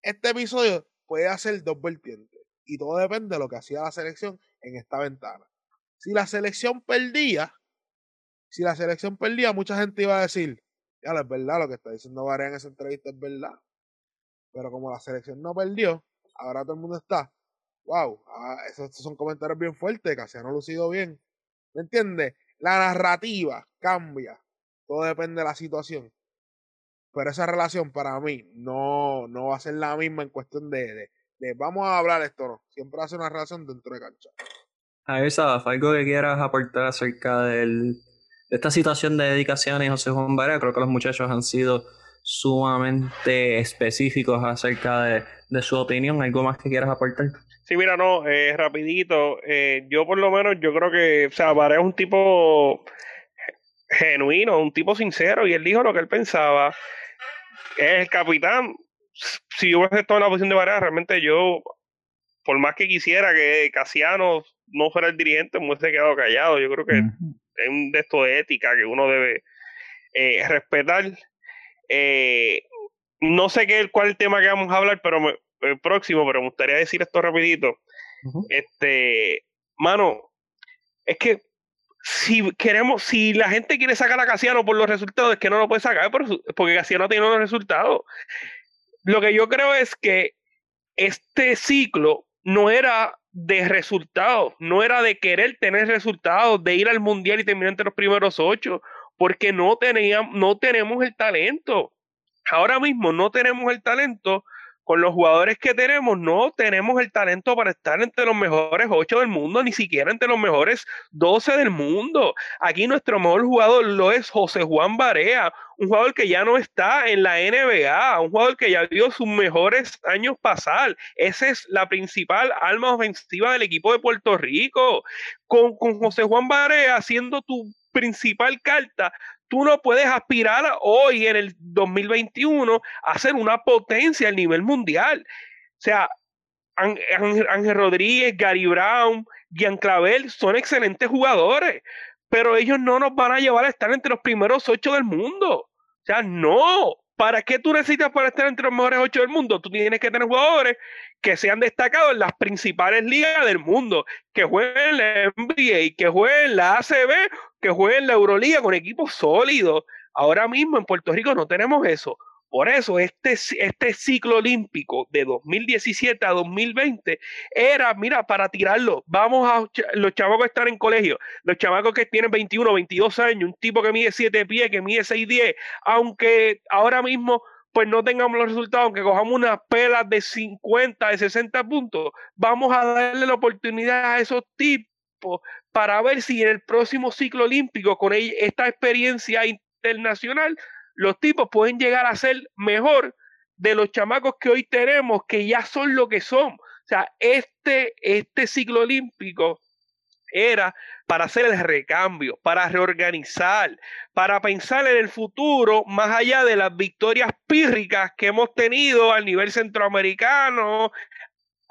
C: este episodio puede hacer dos vertientes. Y todo depende de lo que hacía la selección en esta ventana. Si la selección perdía, si la selección perdía, mucha gente iba a decir, ya es verdad, lo que está diciendo Varea en esa entrevista es verdad. Pero como la selección no perdió, ahora todo el mundo está, wow, ah, esos, son comentarios bien fuertes, Casiano ha lucido bien. ¿Me entiendes? La narrativa cambia. Todo depende de la situación. Pero esa relación para mí no, no va a ser la misma en cuestión de, de, de vamos a hablar esto, no. Siempre va a ser una relación dentro de cancha.
A: A ver, Sabaf, algo que quieras aportar acerca del- de esta situación de dedicación y José Juan Varea. Creo que los muchachos han sido sumamente específicos acerca de, de su opinión. ¿Algo más que quieras aportar?
D: Sí, mira, no, eh, rapidito. eh, yo por lo menos, yo creo que, o sea, Varea es un tipo genuino, un tipo sincero, y él dijo lo que él pensaba. Es el capitán. Si yo hubiese estado en la posición de Varea, realmente yo, por más que quisiera que Casiano no fuera el dirigente, me hubiese quedado callado. Yo creo que es un de esto de ética que uno debe eh, respetar. Eh, no sé qué, cuál es el tema que vamos a hablar, pero me- el próximo, pero me gustaría decir esto rapidito. Este, mano, es que si queremos, si la gente quiere sacar a Casiano por los resultados, es que no lo puede sacar porque Casiano tiene los resultados. Lo que yo creo es que este ciclo no era de resultados, no era de querer tener resultados, de ir al mundial y terminar entre los primeros ocho, porque no, teníamos, no tenemos el talento. Ahora mismo no tenemos el talento. Con los jugadores que tenemos, no tenemos el talento para estar entre los mejores ocho del mundo, ni siquiera entre los mejores 12 del mundo. Aquí nuestro mejor jugador lo es José Juan Barea, un jugador que ya no está en la NBA, un jugador que ya dio sus mejores años pasar. Esa es la principal alma ofensiva del equipo de Puerto Rico. Con, con José Juan Barea siendo tu principal carta, tú no puedes aspirar hoy en el 2021 a ser una potencia a nivel mundial. O sea, Ángel Rodríguez, Gary Brown, Gian Clavel son excelentes jugadores, pero ellos no nos van a llevar a estar entre los primeros ocho del mundo. O sea, no. ¿Para qué tú necesitas para estar entre los mejores ocho del mundo? Tú tienes que tener jugadores que sean destacados en las principales ligas del mundo, que jueguen en la NBA, que jueguen en la ACB, que jueguen en la Euroliga con equipos sólidos. Ahora mismo en Puerto Rico no tenemos eso. Por eso este, este ciclo olímpico de 2017 a 2020 era, mira, para tirarlo, vamos a los que están en colegio, los chavos que tienen 21, 22 años, un tipo que mide 7 pies, que mide 6, 10, aunque ahora mismo pues no tengamos los resultados, aunque cojamos unas pelas de 50, de 60 puntos, vamos a darle la oportunidad a esos tipos para ver si en el próximo ciclo olímpico, con esta experiencia internacional, los tipos pueden llegar a ser mejor de los chamacos que hoy tenemos, que ya son lo que son. O sea, este, este ciclo olímpico era para hacer el recambio, para reorganizar, para pensar en el futuro más allá de las victorias pírricas que hemos tenido al nivel centroamericano,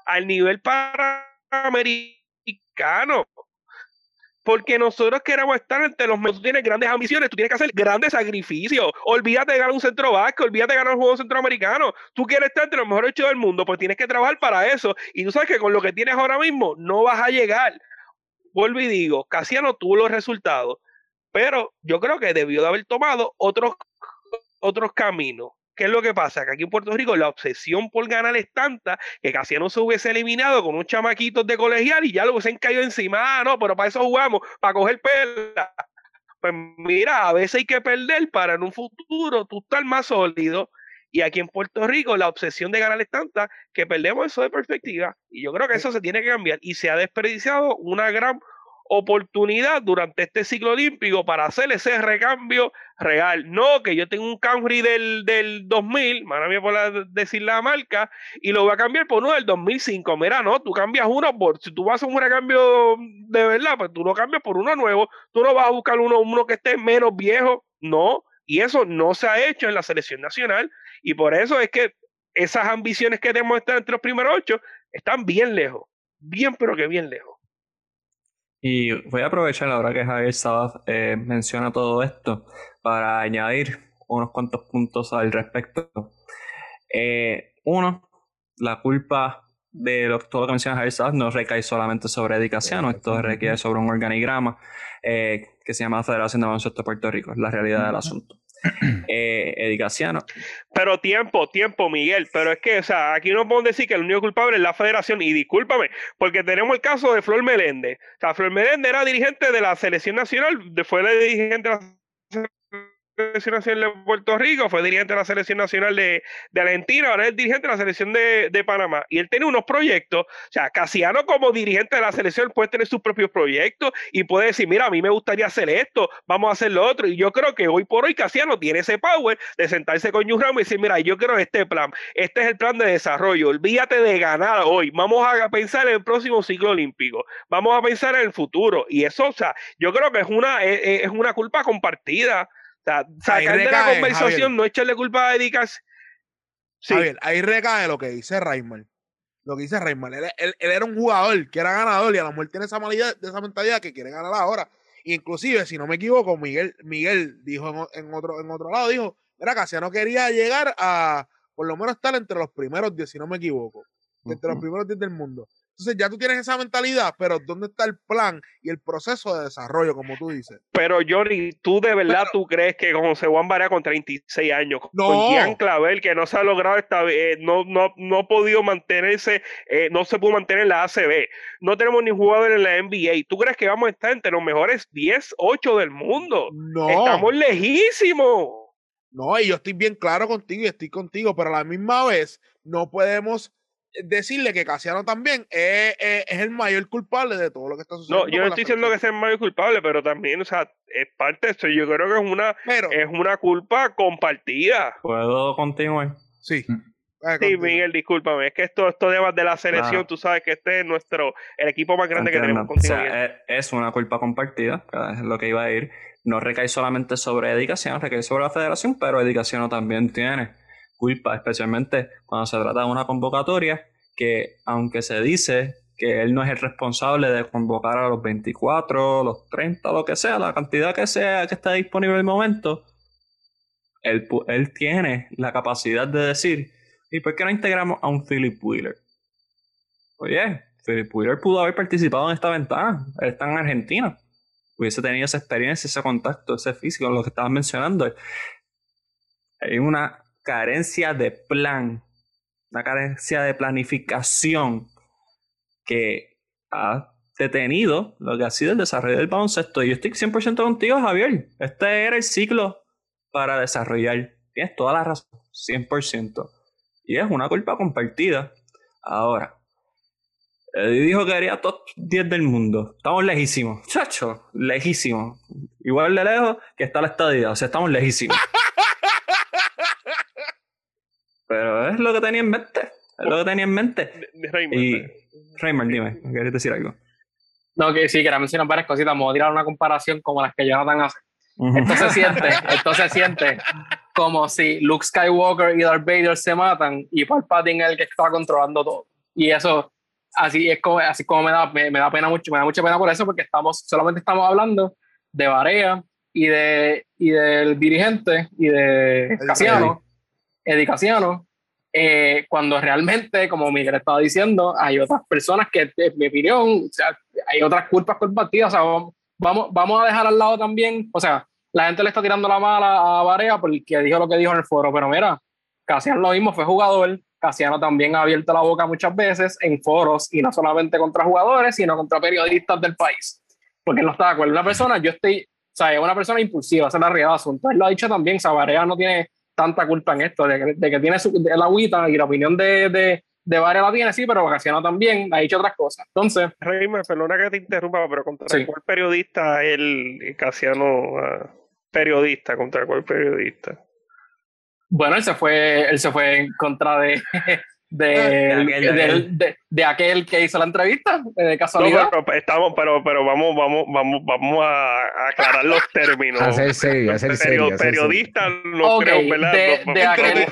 D: al nivel panamericano porque nosotros queremos estar entre los mejores. Tú tienes grandes ambiciones, tú tienes que hacer grandes sacrificios. Olvídate de ganar un centro vasco, olvídate de ganar un juego centroamericano. Tú quieres estar entre los mejores ocho del mundo, pues tienes que trabajar para eso. Y tú sabes que con lo que tienes ahora mismo no vas a llegar. Vuelvo y digo, Casiano tuvo los resultados, pero yo creo que debió de haber tomado otros, otros caminos. ¿Qué es lo que pasa? Que aquí en Puerto Rico la obsesión por ganar es tanta que casi no se hubiese eliminado con unos chamaquitos de colegial y ya lo hubiesen caído encima. Ah, no, pero para eso jugamos, para coger pela. Pues mira, a veces hay que perder para en un futuro tú estar más sólido. Y aquí en Puerto Rico la obsesión de ganar es tanta que perdemos eso de perspectiva. Y yo creo que eso se tiene que cambiar. Y se ha desperdiciado una gran oportunidad durante este ciclo olímpico para hacer ese recambio real. No que yo tengo un Camry del, del 2000, mala mía por decir la marca, y lo voy a cambiar por uno del 2005. Mira, no, tú cambias uno por, si tú vas a un recambio de verdad, pues tú lo cambias por uno nuevo, tú no vas a buscar uno, uno que esté menos viejo, no. Y eso no se ha hecho en la selección nacional, y por eso es que esas ambiciones que estar entre los primeros ocho están bien lejos, bien pero que bien lejos.
A: Y voy a aprovechar ahora que Javier Sabas eh, menciona todo esto para añadir unos cuantos puntos al respecto. Eh, uno, la culpa de todo lo que menciona Javier Sabas no recae solamente sobre Edicaciano, esto requiere sobre un organigrama eh, que se llama Federación de Baloncesto de Puerto Rico, es la realidad del asunto. eh, Edicaciano.
D: Pero tiempo, tiempo, Miguel. Pero es que, o sea, aquí no podemos decir que el único culpable es la federación. Y discúlpame, porque tenemos el caso de Flor Meléndez. O sea, Flor Meléndez era dirigente de la selección nacional, fue la dirigente de la selección nacional de Puerto Rico, fue dirigente de la selección nacional de, Argentina, ahora es dirigente de la selección de, Panamá. Y él tiene unos proyectos, o sea, Casiano como dirigente de la selección puede tener sus propios proyectos y puede decir, mira, a mí me gustaría hacer esto, vamos a hacer lo otro. Y yo creo que hoy por hoy Casiano tiene ese power de sentarse con Ramos y decir, mira, yo quiero este plan, este es el plan de desarrollo, olvídate de ganar hoy, vamos a pensar en el próximo ciclo olímpico, vamos a pensar en el futuro. Y eso, o sea, yo creo que es una, es una culpa compartida sea, sacar de la conversación, no echarle culpa a dedicarse.
C: Sí. ahí recae lo que dice Raymond. Lo que dice Raymond. Él, era un jugador que era ganador y a lo mejor tiene esa, malidad, esa mentalidad que quiere ganar ahora. Inclusive, si no me equivoco, Miguel, Miguel dijo en, otro, en otro lado, dijo, era no quería llegar a por lo menos estar entre los primeros 10, si no me equivoco. Entre los primeros 10 del mundo. Entonces ya tú tienes esa mentalidad, pero ¿dónde está el plan y el proceso de desarrollo, como tú dices?
D: Pero Johnny, ¿tú de verdad tú crees que con José Juan Barea con 36 años, con Jean Clavel, que no se ha logrado esta eh, no, no, no ha podido mantenerse, eh, no se pudo mantener en la ACB, no tenemos ni jugador en la NBA, ¿tú crees que vamos a estar entre los mejores 10, 8 del mundo? No. Estamos lejísimos.
C: No, y yo estoy bien claro contigo y estoy contigo, pero a la misma vez no podemos decirle que Casiano también es, el mayor culpable de todo lo que está sucediendo.
D: No, yo no estoy diciendo que sea el mayor culpable, pero también, o sea, es parte de esto. Yo creo que es una, es una culpa compartida.
A: ¿Puedo continuar?
C: Sí.
A: Mm.
D: Sí, Miguel, discúlpame, es que esto, esto de, de la selección, tú sabes que este es nuestro, el equipo más grande que tenemos
A: contigo. O sea, es, una culpa compartida, es lo que iba a ir, no recae solamente sobre Edicación, recae sobre la federación, pero Edicación también tiene culpa, especialmente cuando se trata de una convocatoria que, aunque se dice que él no es el responsable de convocar a los 24, los 30, lo que sea, la cantidad que sea que esté disponible en el momento, él, él tiene la capacidad de decir, ¿y por qué no integramos a un Philip Wheeler? Oye, Philip Wheeler pudo haber participado en esta ventana, él está en Argentina, hubiese tenido esa experiencia, ese contacto, ese físico, lo que estabas mencionando. Hay una carencia de plan, una carencia de planificación que ha detenido lo que ha sido el desarrollo del baloncesto. Y yo estoy 100% contigo, Javier. Este era el ciclo para desarrollar. Tienes toda la razón, 100%. Y es una culpa compartida. Ahora, Eddie dijo que haría top 10 del mundo. Estamos lejísimos. Chacho, lejísimos. Igual de lejos que está la estadía. O sea, estamos lejísimos. Pero es lo que tenía en mente. Es lo que tenía en mente. Y Raymond, dime, ¿quieres decir algo?
E: No, que sí, quería mencionar varias cositas. Vamos a tirar una comparación como las que Jonathan hace. Esto se siente, esto se siente como si Luke Skywalker y Darth Vader se matan y Palpatine es el que está controlando todo. Y eso, así es como, así como me da, me, da pena mucho, me da mucha pena por eso, porque estamos, solamente estamos hablando de Barea y de y del dirigente y de Casiano, Eddie Casiano, eh, cuando realmente, como Miguel estaba diciendo, hay otras personas que, en mi opinión, o sea, hay otras culpas compartidas. O sea, vamos, vamos a dejar al lado también, o sea, la gente le está tirando la mala a Barea porque dijo lo que dijo en el foro, pero mira, Casiano lo mismo, fue jugador. Casiano también ha abierto la boca muchas veces en foros y no solamente contra jugadores, sino contra periodistas del país. Porque no está de acuerdo. Una persona, yo estoy, o sea, es una persona impulsiva, esa es la realidad del asunto. Él lo ha dicho también, o sea, Barea no tiene tanta culpa en esto, de que, de que tiene su, de la agüita y la opinión de, de, de la tiene, sí, pero Vacaciano también ha dicho otras cosas. Entonces.
D: Reime, perdona que te interrumpa, pero contra cuál periodista el Casiano uh, periodista, contra cuál periodista.
E: Bueno, él se fue, él se fue en contra de, de, de, de, aquel que hizo la entrevista, de casualidad.
D: pero, estamos, pero, pero vamos, vamos, vamos, vamos a aclarar los términos.
B: Hacer serio, hacer serio.
D: Periodista, no creo, ¿verdad?
E: De, aquel,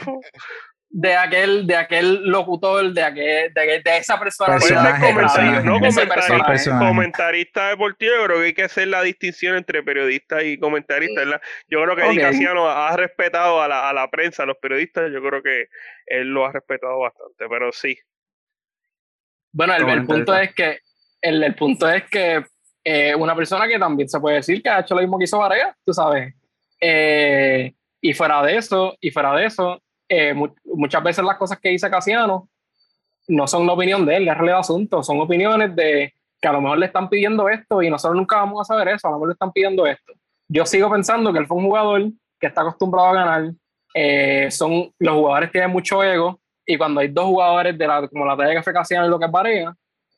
E: de aquel, de aquel locutor, de, aquel, de, de esa persona.
B: Personaje, personaje,
D: no comentarista, comentarista deportivo, yo creo que hay que hacer la distinción entre periodista y comentarista. Yo creo que okay. ha respetado a la, a la prensa, a los periodistas, yo creo que él lo ha respetado bastante, pero sí.
E: Bueno, el, el punto es que el, el punto es que eh, una persona que también se puede decir que ha hecho lo mismo que hizo Varela, tú sabes. Eh, y fuera de eso, y fuera de eso, eh, muchas veces las cosas que dice Casiano no son la opinión de él, es realidad asunto, son opiniones de que a lo mejor le están pidiendo esto y nosotros nunca vamos a saber eso, a lo mejor le están pidiendo esto. Yo sigo pensando que él fue un jugador que está acostumbrado a ganar, eh, son, los jugadores tienen mucho ego y cuando hay dos jugadores de la, como la talla que fue Casiano y lo que es Barea,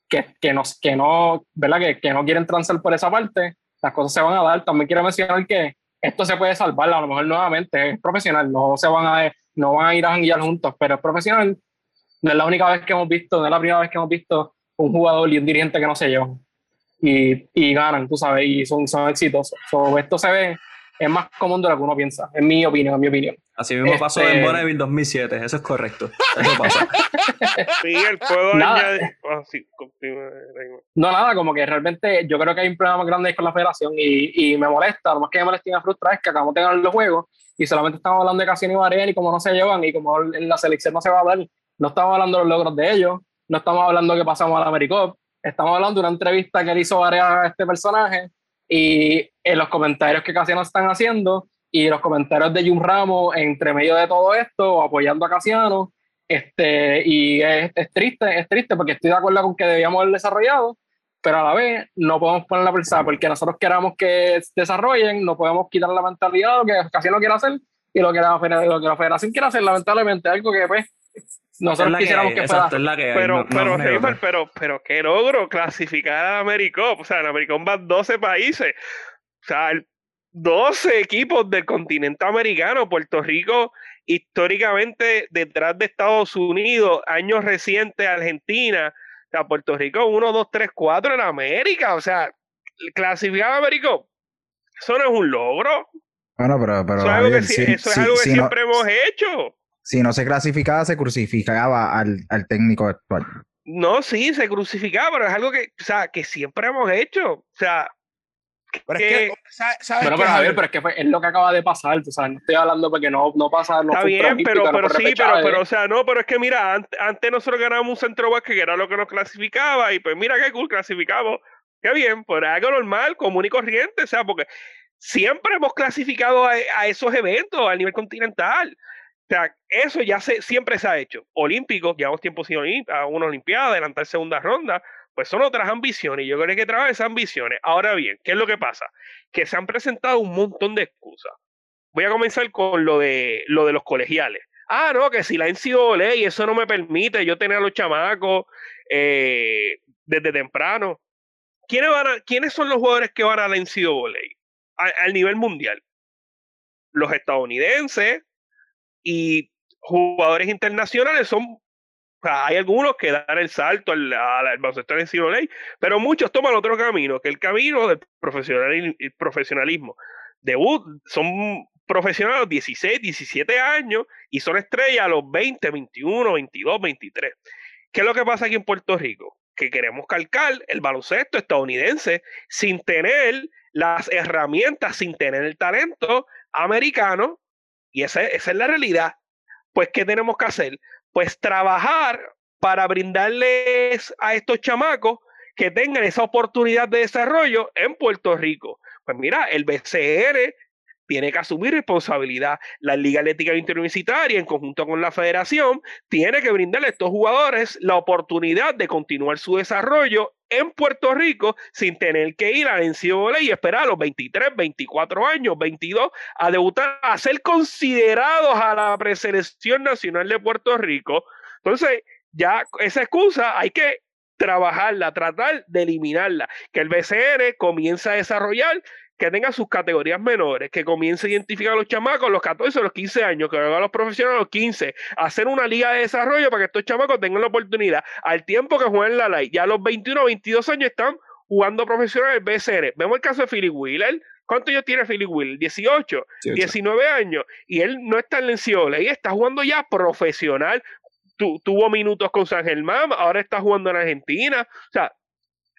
E: que, que, no, que, no, ¿verdad? Que, que no quieren transar por esa parte, las cosas se van a dar. También quiero mencionar que esto se puede salvar, a lo mejor nuevamente, es profesional, no se van a no van a ir a janguear juntos, pero es profesional. No es la única vez que hemos visto, no es la primera vez que hemos visto un jugador y un dirigente que no se llevan. Y, y ganan, tú sabes, y son, son exitosos. esto se ve, es más común de lo que uno piensa, en mi opinión, en mi opinión.
A: Así mismo pasó en este Bonneville 2007, eso es correcto. Eso pasa.
D: Miguel, ¿puedo
E: nada. Ah, no, nada, como que realmente yo creo que hay un problema más grande con la federación y, y me molesta, lo más que me molesta y me frustra es que acabamos de ganar los juegos y solamente estamos hablando de Casino y Varela y cómo no se llevan y como en la selección no se va a dar, no estamos hablando de los logros de ellos, no estamos hablando de que pasamos a la AmeriCup, estamos hablando de una entrevista que le hizo Varela a este personaje y en los comentarios que Casiano están haciendo y los comentarios de Jun Ramos entre medio de todo esto, apoyando a Casiano, este, y es, es, triste, es triste porque estoy de acuerdo con que debíamos haber desarrollado, pero a la vez no podemos poner la persona porque nosotros queramos que desarrollen, no podemos quitar la mentalidad lo que casi no quiere hacer y lo que, la, lo que la federación quiere hacer, lamentablemente, algo que pues nosotros quisiéramos que, que fuera.
D: pero, pero, no, pero, pero, qué logro clasificar a Americop. O sea, en Americop van 12 países. O sea, 12 equipos del continente americano. Puerto Rico, históricamente, detrás de Estados Unidos, años recientes, Argentina sea, Puerto Rico 1, 2, 3, 4 en América. O sea, clasificado a América. Eso no es un logro.
B: Bueno, pero, pero
D: Eso es algo que,
B: Javier,
D: si-
B: si-
D: eso es
B: si-
D: algo que
B: si no-
D: siempre hemos hecho.
B: si no se clasificaba, se crucificaba al, al técnico actual.
D: No, sí, se crucificaba, pero es algo que, o sea, que siempre hemos hecho. O sea,
C: Pero
D: que-
C: es que, ¿sabes, qué,
E: pero Javier,
C: Javier?
E: pero es que fue- es lo que acaba de pasar, tú sabes, no estoy hablando porque no, no pasa, no
D: Está bien, pero,
E: no
D: pero sí, pero, pero, o sea, no, pero es que mira, ant- antes nosotros ganábamos un centro básquet que era lo que nos clasificaba, y pues mira qué cool, clasificamos. Qué bien, pues algo normal, común y corriente, o sea, porque siempre hemos clasificado a, a esos eventos a nivel continental. O sea, eso ya se, siempre se ha hecho. Olímpicos, llevamos tiempo sin a una Olimpiada, adelantar segunda ronda, pues son otras ambiciones. y Yo creo que trabajar esas ambiciones. Ahora bien, ¿qué es lo que pasa? Que se han presentado un montón de excusas. Voy a comenzar con lo de, lo de los colegiales. Ah, no, que si la NCAA y eso no me permite yo tener a los chamacos eh, desde temprano. ¿Quiénes, van a- ¿Quiénes son los jugadores que van a la NCAA a- al nivel mundial? Los estadounidenses y jugadores internacionales son hay algunos que dan el salto al, al, al baloncesto en NCAA, pero muchos toman otro camino, que el camino del profesionali- el profesionalismo. Debut, son profesionales a los 16, 17 años y son estrellas a los 20, 21, 22, 23. ¿Qué es lo que pasa aquí en Puerto Rico? Que queremos calcar el baloncesto estadounidense sin tener las herramientas, sin tener el talento americano, y esa es la realidad. Pues, ¿qué tenemos que hacer? Pues trabajar para brindarles a estos chamacos que tengan esa oportunidad de desarrollo en Puerto Rico. Pues mira, el BCR tiene que asumir responsabilidad. La Liga Atlética Interuniversitaria, en conjunto con la Federación, tiene que brindarle a estos jugadores la oportunidad de continuar su desarrollo en Puerto Rico sin tener que ir a la y esperar a los 23, 24 años, 22 a debutar, a ser considerados a la preselección nacional de Puerto Rico. Entonces, ya esa excusa hay que trabajarla, tratar de eliminarla, que el BCN comience a desarrollar que tenga sus categorías menores, que comience a identificar a los chamacos a los 14, a los 15 años, que haga a los profesionales a los 15, hacer una liga de desarrollo para que estos chamacos tengan la oportunidad al tiempo que jueguen la light. Ya a los 21 22 años están jugando profesionales BCN. Vemos el caso de Philip Wheeler. ¿Cuántos años tiene Philip Wheeler? 18, 19 años. Y él no está en la y está jugando ya profesional. Tu, tuvo minutos con San Germán, ahora está jugando en Argentina. O sea,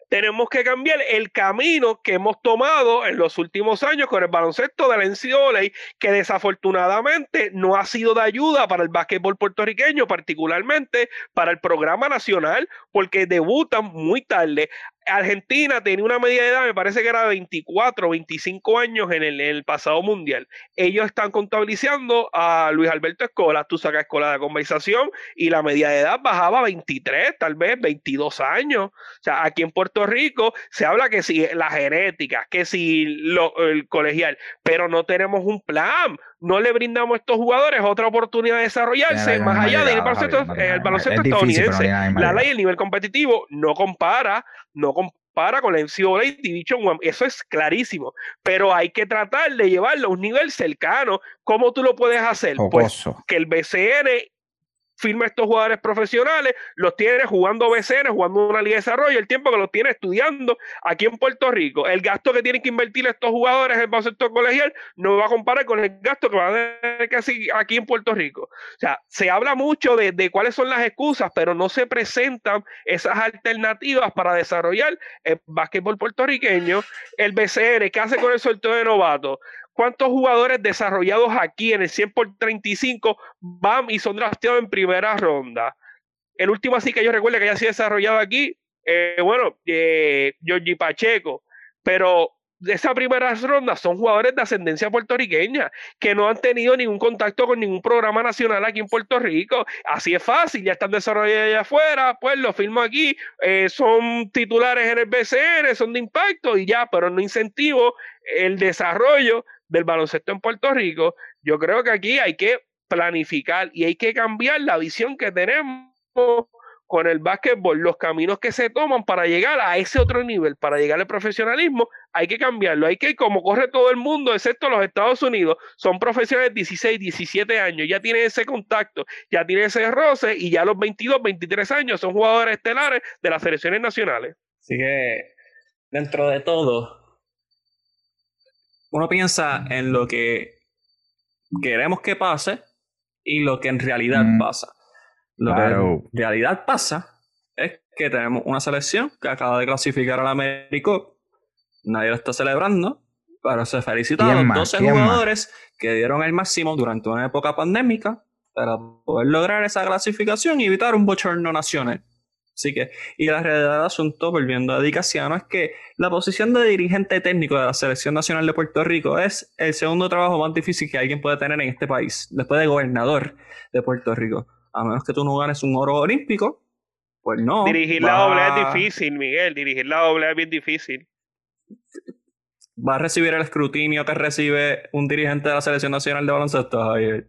D: tenemos que cambiar el camino que hemos tomado en los últimos años con el baloncesto de la NCAA, que desafortunadamente no ha sido de ayuda para el básquetbol puertorriqueño, particularmente para el programa nacional, porque debutan muy tarde. Argentina tenía una media de edad, me parece que era de 24, 25 años en el, en el pasado mundial. Ellos están contabilizando a Luis Alberto Escola, tú sacas Escola de conversación y la media de edad bajaba a 23, tal vez 22 años. O sea, aquí en Puerto Rico se habla que si la genética, que si lo, el colegial, pero no tenemos un plan. No le brindamos a estos jugadores otra oportunidad de desarrollarse más allá del baloncesto, el baloncesto
B: es
D: estadounidense. La ley, el nivel competitivo, no compara, no compara con la NCAA Division One. Eso es clarísimo. Pero hay que tratar de llevarlo a un nivel cercano. ¿Cómo tú lo puedes hacer? Pues que el BCN firma estos jugadores profesionales, los tiene jugando BCN, jugando una liga de desarrollo, el tiempo que los tiene estudiando aquí en Puerto Rico. El gasto que tienen que invertir estos jugadores en el baloncesto colegial no va a comparar con el gasto que van a tener que hacer aquí en Puerto Rico. O sea, se habla mucho de, de cuáles son las excusas, pero no se presentan esas alternativas para desarrollar el básquetbol puertorriqueño. El BCN, ¿qué hace con el sorteo de novatos? ¿Cuántos jugadores desarrollados aquí en el 100 por 35 van y son drafteados en primera ronda? El último así que yo recuerdo que haya sido desarrollado aquí, eh, bueno, eh, Georgie Pacheco, pero de esa primera ronda son jugadores de ascendencia puertorriqueña que no han tenido ningún contacto con ningún programa nacional aquí en Puerto Rico. Así es fácil, ya están desarrollados allá afuera, pues lo firmo aquí, eh, son titulares en el BCN, son de impacto y ya, pero no incentivo el desarrollo del baloncesto en Puerto Rico. Yo creo que aquí hay que planificar y hay que cambiar la visión que tenemos con el básquetbol, los caminos que se toman para llegar a ese otro nivel, para llegar al profesionalismo, hay que cambiarlo. Hay que, como corre todo el mundo, excepto los Estados Unidos, son profesionales de 16, 17 años, ya tienen ese contacto, ya tienen ese roce y ya los 22, 23 años son jugadores estelares de las selecciones nacionales.
A: Así que, dentro de todo, uno piensa en lo que queremos que pase y lo que en realidad
B: Mm.
A: pasa. Lo
B: Claro.
A: que en realidad pasa es que tenemos una selección que acaba de clasificar al Américo. Nadie lo está celebrando, pero se felicita a
B: ¿Quién
A: los
B: más?
A: 12
B: ¿Quién más?
A: jugadores que dieron el máximo durante una época pandémica para poder lograr esa clasificación y evitar un bochorno nacional. Así que, y la realidad del asunto, volviendo a Di Casiano, es que la posición de dirigente técnico de la Selección Nacional de Puerto Rico es el segundo trabajo más difícil que alguien puede tener en este país, después de gobernador de Puerto Rico. A menos que tú no ganes un oro olímpico, pues no.
D: Dirigir la doble es difícil, Miguel. Dirigir la doble es bien difícil.
A: Va a recibir el escrutinio que recibe un dirigente de la Selección Nacional de Baloncesto, Javier.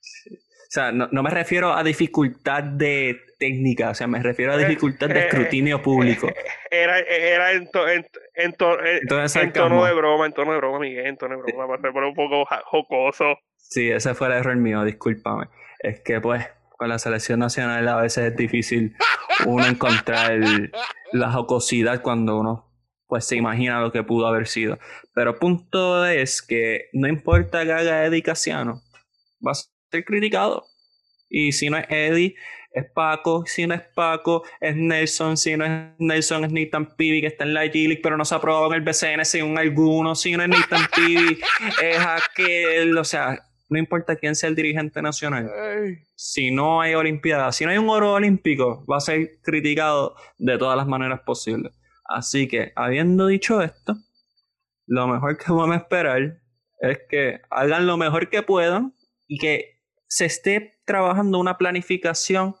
A: Sí. O sea, no, no me refiero a dificultad de técnica, o sea, me refiero a
D: Eh,
A: dificultad de
D: eh,
A: escrutinio público.
D: Era, era en, to- en, en to- en-
A: Entonces,
D: en tono de broma, en tono de broma, Miguel, en tono de broma. para poner un poco jocoso.
A: Sí, ese fue el error mío, discúlpame. Es que pues con la selección nacional a veces es difícil uno encontrar la jocosidad cuando uno pues se imagina lo que pudo haber sido. Pero punto es que no importa que haga Eddie Casiano, va a ser criticado. Y si no es Eddie, es Paco, si no es Paco, es Nelson, si no es Nelson, es Nathan Pibi que está en la G-League, pero no se aprobó en el BCN según algunos, si no es Nathan Pibi, es aquel, o sea, no importa quién sea el dirigente nacional, si no hay Olimpiadas, si no hay un oro olímpico, va a ser criticado de todas las maneras posibles. Así que, habiendo dicho esto, lo mejor que vamos a esperar es que hagan lo mejor que puedan y que se esté trabajando una planificación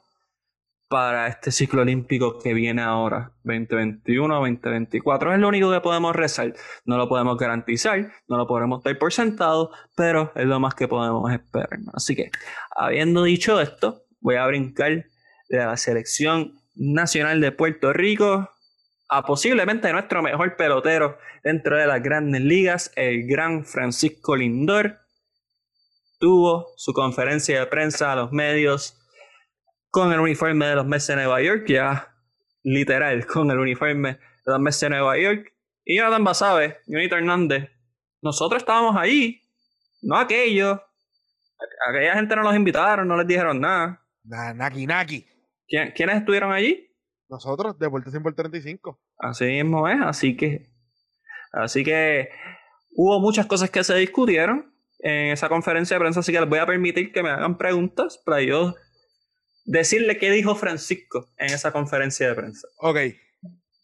A: para este ciclo olímpico que viene ahora, 2021-2024. Es lo único que podemos rezar. No lo podemos garantizar, no lo podemos dar por sentado, pero es lo más que podemos esperar. Así que, habiendo dicho esto, voy a brincar de la selección nacional de Puerto Rico a posiblemente nuestro mejor pelotero dentro de las grandes ligas, el gran Francisco Lindor. Tuvo su conferencia de prensa a los medios con el uniforme de los Mets de Nueva York, ya literal, con el uniforme de los Mets de Nueva York. Y Jonathan Basabe, Junito Hernández, nosotros estábamos allí, no aquellos. Aquella gente no los invitaron, no les dijeron nada.
C: na- Naki Naki.
A: ¿Quién- ¿Quiénes estuvieron allí?
C: Nosotros, Deporte 100 por 35.
A: Así mismo es, así que. Así que hubo muchas cosas que se discutieron en esa conferencia de prensa, así que les voy a permitir que me hagan preguntas para yo decirle qué dijo Francisco en esa conferencia de prensa.
C: Ok.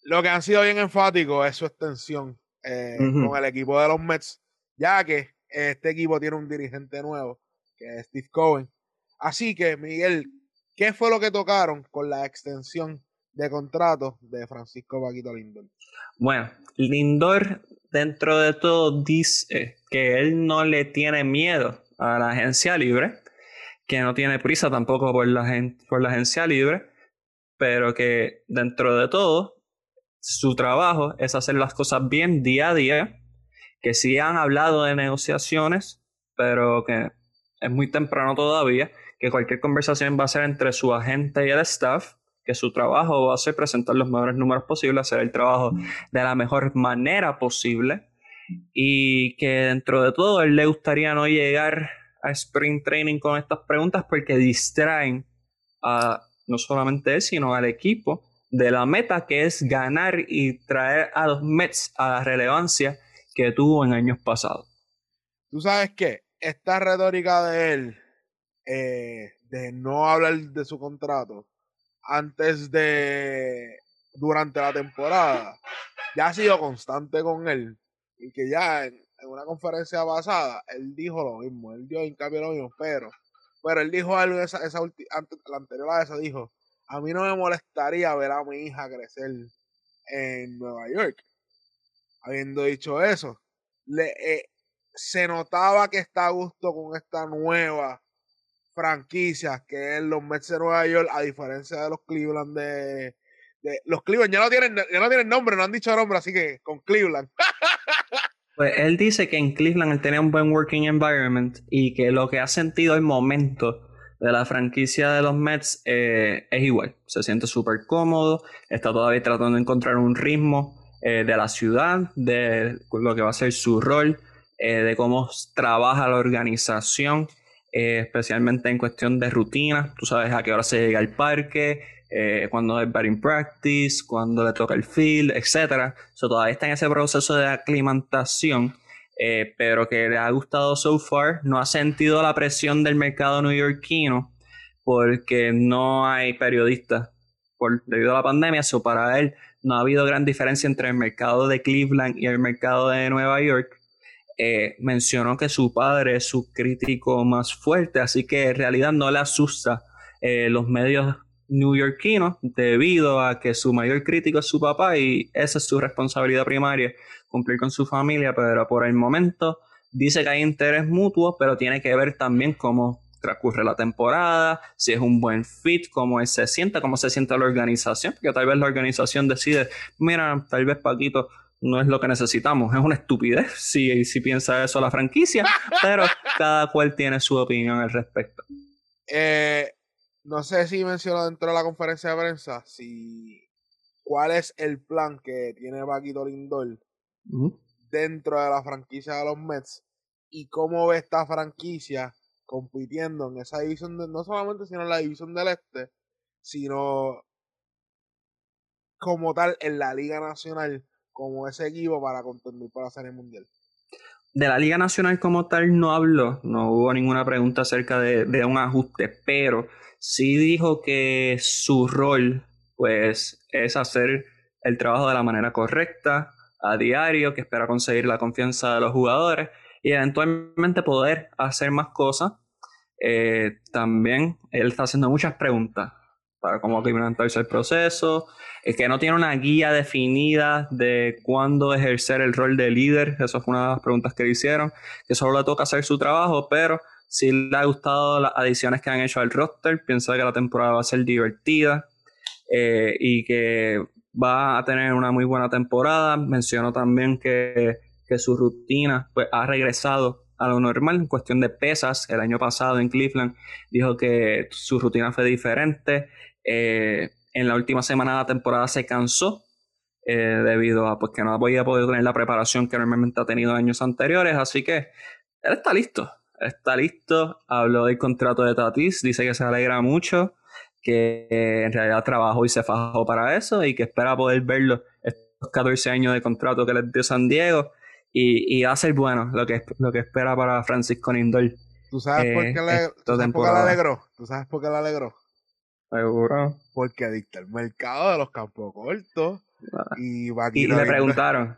C: Lo que han sido bien enfáticos es su extensión eh, con el equipo de los Mets, ya que este equipo tiene un dirigente nuevo, que es Steve Cohen. Así que, Miguel, ¿qué fue lo que tocaron con la extensión de contrato de Francisco Paquito Lindor?
A: Bueno, Lindor, dentro de todo, dice que él no le tiene miedo a la agencia libre, que no tiene prisa tampoco por la, por la agencia libre, pero que dentro de todo, su trabajo es hacer las cosas bien día a día, que sí han hablado de negociaciones, pero que es muy temprano todavía, que cualquier conversación va a ser entre su agente y el staff, que su trabajo va a ser presentar los mejores números posibles, hacer el trabajo de la mejor manera posible y que dentro de todo él le gustaría no llegar a Spring Training con estas preguntas porque distraen a no solamente él, sino al equipo de la meta que es ganar y traer a los Mets a la relevancia que tuvo en años pasados.
C: ¿Tú sabes qué? Esta retórica de él, eh, de no hablar de su contrato antes de, durante la temporada, ya ha sido constante con él. Y que ya en, una conferencia pasada, él dijo lo mismo, él dio hincapié lo mismo, pero, pero él dijo algo, esa, esa ulti- ante- la anterior a esa dijo, a mí no me molestaría ver a mi hija crecer en Nueva York. Habiendo dicho eso, le, eh, se notaba que está a gusto con esta nueva franquicia que es los Mets de Nueva York, a diferencia de los Cleveland de, de- los Cleveland ya no tienen ya no tienen nombre, no han dicho nombre, así que con Cleveland.
A: Pues él dice que en Cleveland él tenía un buen working environment y que lo que ha sentido el momento de la franquicia de los Mets eh, es igual. Se siente súper cómodo, está todavía tratando de encontrar un ritmo de la ciudad, de lo que va a ser su rol, de cómo trabaja la organización, especialmente en cuestión de rutina. Tú sabes a qué hora se llega al parque, cuando es batting practice, cuando le toca el field, etc. So, todavía está en ese proceso de aclimatación eh, pero que le ha gustado so far. No ha sentido la presión del mercado neoyorquino porque no hay periodistas por, debido a la pandemia. So para él no ha habido gran diferencia entre el mercado de Cleveland y el mercado de Nueva York. Eh, mencionó que su padre es su crítico más fuerte, así que en realidad no le asusta eh, los medios neoyorquinos debido a que su mayor crítico es su papá y esa es su responsabilidad primaria cumplir con su familia, pero por el momento dice que hay interés mutuo, pero tiene que ver también cómo transcurre la temporada, si es un buen fit, cómo se siente, cómo se siente la organización, porque tal vez la organización decide, mira, tal vez Paquito no es lo que necesitamos, es una estupidez si, si piensa eso la franquicia, pero cada cual tiene su opinión al respecto.
C: Eh, no sé si mencionó dentro de la conferencia de prensa si cuál es el plan que tiene Paquito Lindor dentro de la franquicia de los Mets y cómo ve esta franquicia compitiendo en esa división, de, no solamente sino en la división del Este, sino como tal en la Liga Nacional, como ese equipo para contender para la Serie Mundial.
A: De la Liga Nacional como tal no habló, no hubo ninguna pregunta acerca de, de un ajuste, pero sí dijo que su rol pues es hacer el trabajo de la manera correcta, a diario, que espera conseguir la confianza de los jugadores y eventualmente poder hacer más cosas. Eh, también él está haciendo muchas preguntas para cómo implementarse el proceso, es que no tiene una guía definida de cuándo ejercer el rol de líder, eso fue una de las preguntas que le hicieron, que solo le toca hacer su trabajo, pero si le ha gustado las adiciones que han hecho al roster, piensa que la temporada va a ser divertida eh, y que va a tener una muy buena temporada. Mencionó también que, su rutina pues, ha regresado a lo normal en cuestión de pesas. El año pasado en Cleveland dijo que su rutina fue diferente. Eh, en la última semana de la temporada se cansó eh, debido a pues, que no había podido tener la preparación que normalmente ha tenido años anteriores. Así que él está listo. Está listo. Habló del contrato de Tatis. Dice que se alegra mucho que en realidad trabajó y se fajó para eso y que espera poder verlo estos 14 años de contrato que le dio San Diego y, y va a ser bueno lo que, lo que espera para Francisco Lindor.
C: ¿Tú sabes, por, qué le, ¿tú sabes por qué le alegró? ¿Tú sabes por qué le alegró?
A: Seguro.
C: Porque dicta el mercado de los campos cortos.
A: Ah. Y, y le preguntaron.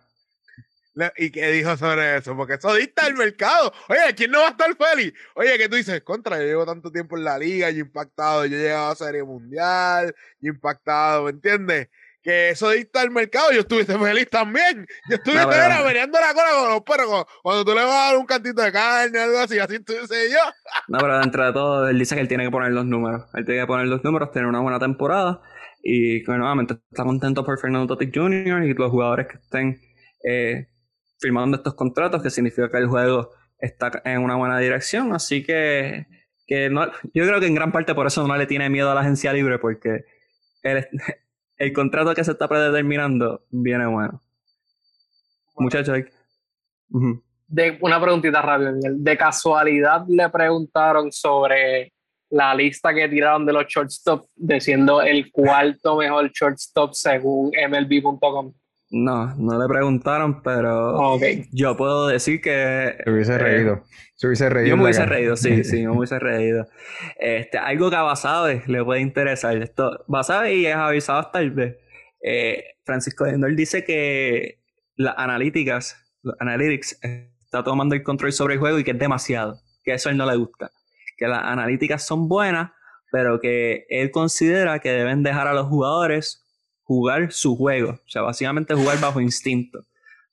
C: ¿Y qué dijo sobre eso? Porque eso dicta el mercado. Oye, ¿quién no va a estar feliz? Oye, que tú dices, contra, yo llevo tanto tiempo en la liga, y impactado, yo he llegado a Serie Mundial, y impactado, ¿me entiendes? Que eso dicta el mercado, yo estuviste feliz también. Yo estuve no, la cola con los perros, cuando tú le vas a dar un cantito de carne, algo así, así tú dices yo.
A: no, pero dentro de todo, él dice que él tiene que poner los números. Él tiene que poner los números, tener una buena temporada, y que nuevamente está contento por Fernando Tatic Jr. y los jugadores que estén eh, firmando estos contratos, que significa que el juego está en una buena dirección. Así que, que no, yo creo que en gran parte por eso no le tiene miedo a la agencia libre, porque el, el contrato que se está predeterminando viene bueno. Muchachos.
E: De, una preguntita rápida, De casualidad le preguntaron sobre la lista que tiraron de los shortstop, diciendo el cuarto mejor shortstop según MLB.com.
A: No, no le preguntaron, pero yo puedo decir que...
B: Se hubiese eh, reído. Se hubiese reído.
A: Yo me hubiese reído, sí, sí, me hubiese reído. Este, algo que a Basabe le puede interesar. Esto, Basabe y es avisado tal vez. Eh, Francisco Lindor dice que las analíticas, los analytics, está tomando el control sobre el juego y que es demasiado. Que eso a él no le gusta. Que las analíticas son buenas, pero que él considera que deben dejar a los jugadores jugar su juego, o sea, básicamente jugar bajo instinto.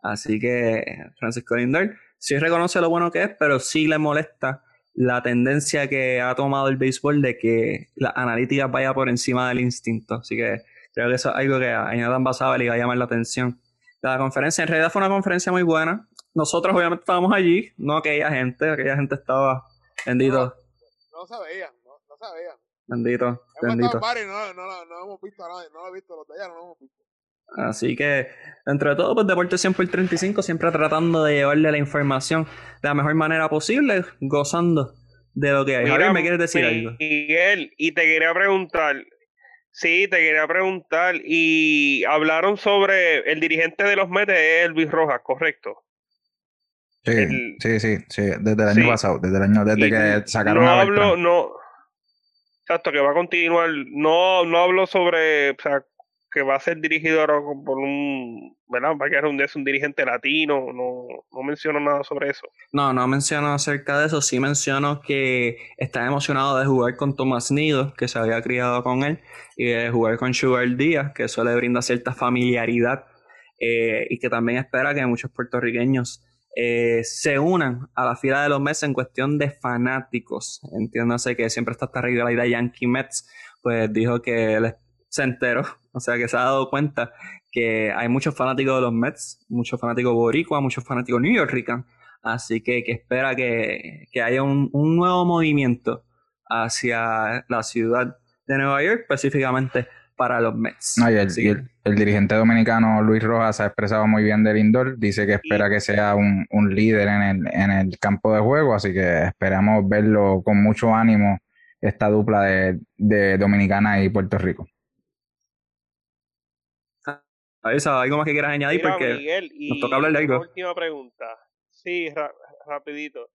A: Así que Francisco Lindor sí reconoce lo bueno que es, pero sí le molesta la tendencia que ha tomado el béisbol de que la analítica vaya por encima del instinto. Así que creo que eso es algo que a Jonathan Basabel le va a llamar la atención. La conferencia, en realidad fue una conferencia muy buena. Nosotros obviamente estábamos allí, no aquella gente, aquella gente estaba bendito.
C: No, sabían, no, no sabían.
A: Bendito, bendito.
C: no, no, no, hemos visto a nadie, no lo he visto, los de allá no lo hemos visto.
A: Así que, entre todo, pues Deporte 100 por 35, siempre tratando de llevarle la información de la mejor manera posible, gozando de lo que hay. Javier, ¿me quieres decir algo?
D: Miguel, y te quería preguntar, sí, te quería preguntar, y hablaron sobre el dirigente de los Mets, Elvis Rojas, ¿correcto?
B: Sí, sí, sí, sí, desde el año pasado, desde el año, desde que sacaron
D: no hablo, no, exacto, que va a continuar, no, no hablo sobre, o sea, que va a ser dirigido ahora por un, ¿verdad? Va a quedar un, un dirigente latino, no, no menciono nada sobre eso.
A: No, no menciono acerca de eso, sí menciono que está emocionado de jugar con Tomás Nido, que se había criado con él, y de jugar con Sugar Díaz, que eso le brinda cierta familiaridad, eh, y que también espera que muchos puertorriqueños eh, se unan a la fila de los Mets en cuestión de fanáticos. Entiéndase que siempre está esta rivalidad Yankee Mets, pues dijo que se enteró, o sea que se ha dado cuenta que hay muchos fanáticos de los Mets, muchos fanáticos boricua, muchos fanáticos New York así que, que espera que, haya un, nuevo movimiento hacia la ciudad de Nueva York, específicamente para los Mets.
B: el, dirigente dominicano Luis Rojas ha expresado muy bien del Lindor, dice que espera que sea un, líder en el, en el campo de juego, así que esperamos verlo con mucho ánimo esta dupla de, de Dominicana y Puerto Rico.
A: Esa, ¿algo más que quieras añadir? porque
D: Miguel, nos toca hablar de algo. Última pregunta. Sí, rapidito.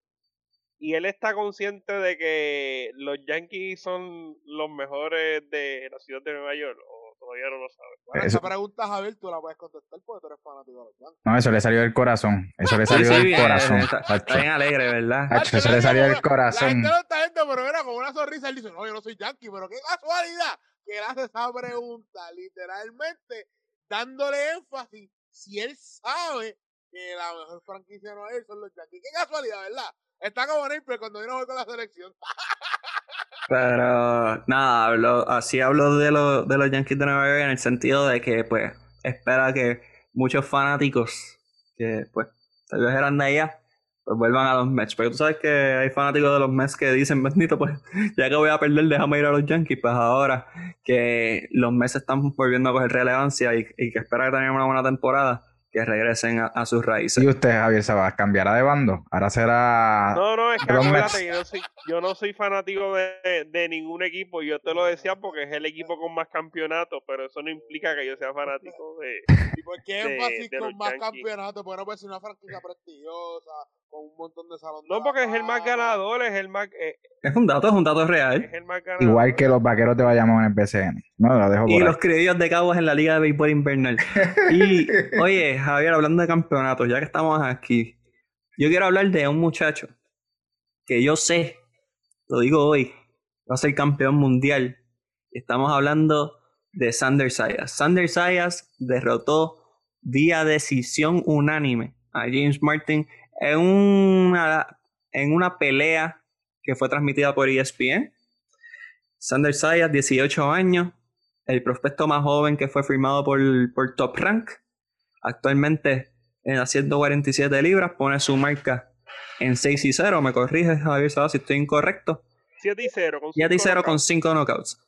D: ¿Y él está consciente de que los Yankees son los mejores de la ciudad de Nueva York? ¿O todavía no lo sabe?
C: esa pregunta, Javier, tú la puedes contestar porque tú eres fanático de los Yankees.
B: No, eso le salió del corazón. Eso le salió del corazón.
A: Está, bien alegre, ¿verdad?
B: eso le salió del corazón. La
C: gente no está viendo, pero era con una sonrisa. Él dice, no, yo no soy Yankee, pero qué casualidad que él hace esa pregunta. Literalmente dándole énfasis si él sabe que la mejor franquicia no es son los Yankees. Qué casualidad, ¿verdad? Está como pero cuando vino a con la selección.
A: Pero nada, hablo, así hablo de, lo, de los Yankees de Nueva York en el sentido de que pues espera que muchos fanáticos que pues tal vez eran de allá pues vuelvan a los Mets. Porque tú sabes que hay fanáticos de los Mets que dicen, bendito, pues ya que voy a perder, déjame ir a los Yankees. Pues ahora que los Mets están volviendo a coger relevancia y, y que espera que tengan una buena temporada, que regresen a, sus raíces.
B: ¿Y usted, Javier Sabas, cambiará de bando? Ahora será.
D: No, no, es que acuérdate, yo no soy, yo no soy fanático de, de, ningún equipo. Yo te lo decía porque es el equipo con más campeonatos, pero eso no implica que yo sea fanático de.
C: ¿Y por qué énfasis con más campeonatos? Porque no puede ser una franquicia prestigiosa, con un montón de salones.
D: No, porque es el más ganador, es el más. Eh,
A: es un dato, es un dato real.
D: Es el más ganador.
B: Igual que los vaqueros de Bayamón en el PCN. No, lo dejo por
A: Y los criollos de Cabos en la Liga de Béisbol Invernal. y, oye, Javier, hablando de campeonatos, ya que estamos aquí, yo quiero hablar de un muchacho que yo sé, lo digo hoy, va a ser campeón mundial. Estamos hablando de Sander Sayas. Sander Sayas derrotó vía decisión unánime a James Martin en una, en una pelea que fue transmitida por ESPN. Sander Sayas, 18 años, el prospecto más joven que fue firmado por, por Top Rank. Actualmente en las 147 libras pone su marca en 6 y 0. Me corriges, Javier si estoy incorrecto.
D: 7 y 0 con
A: 7 y 0 con 5 knockouts.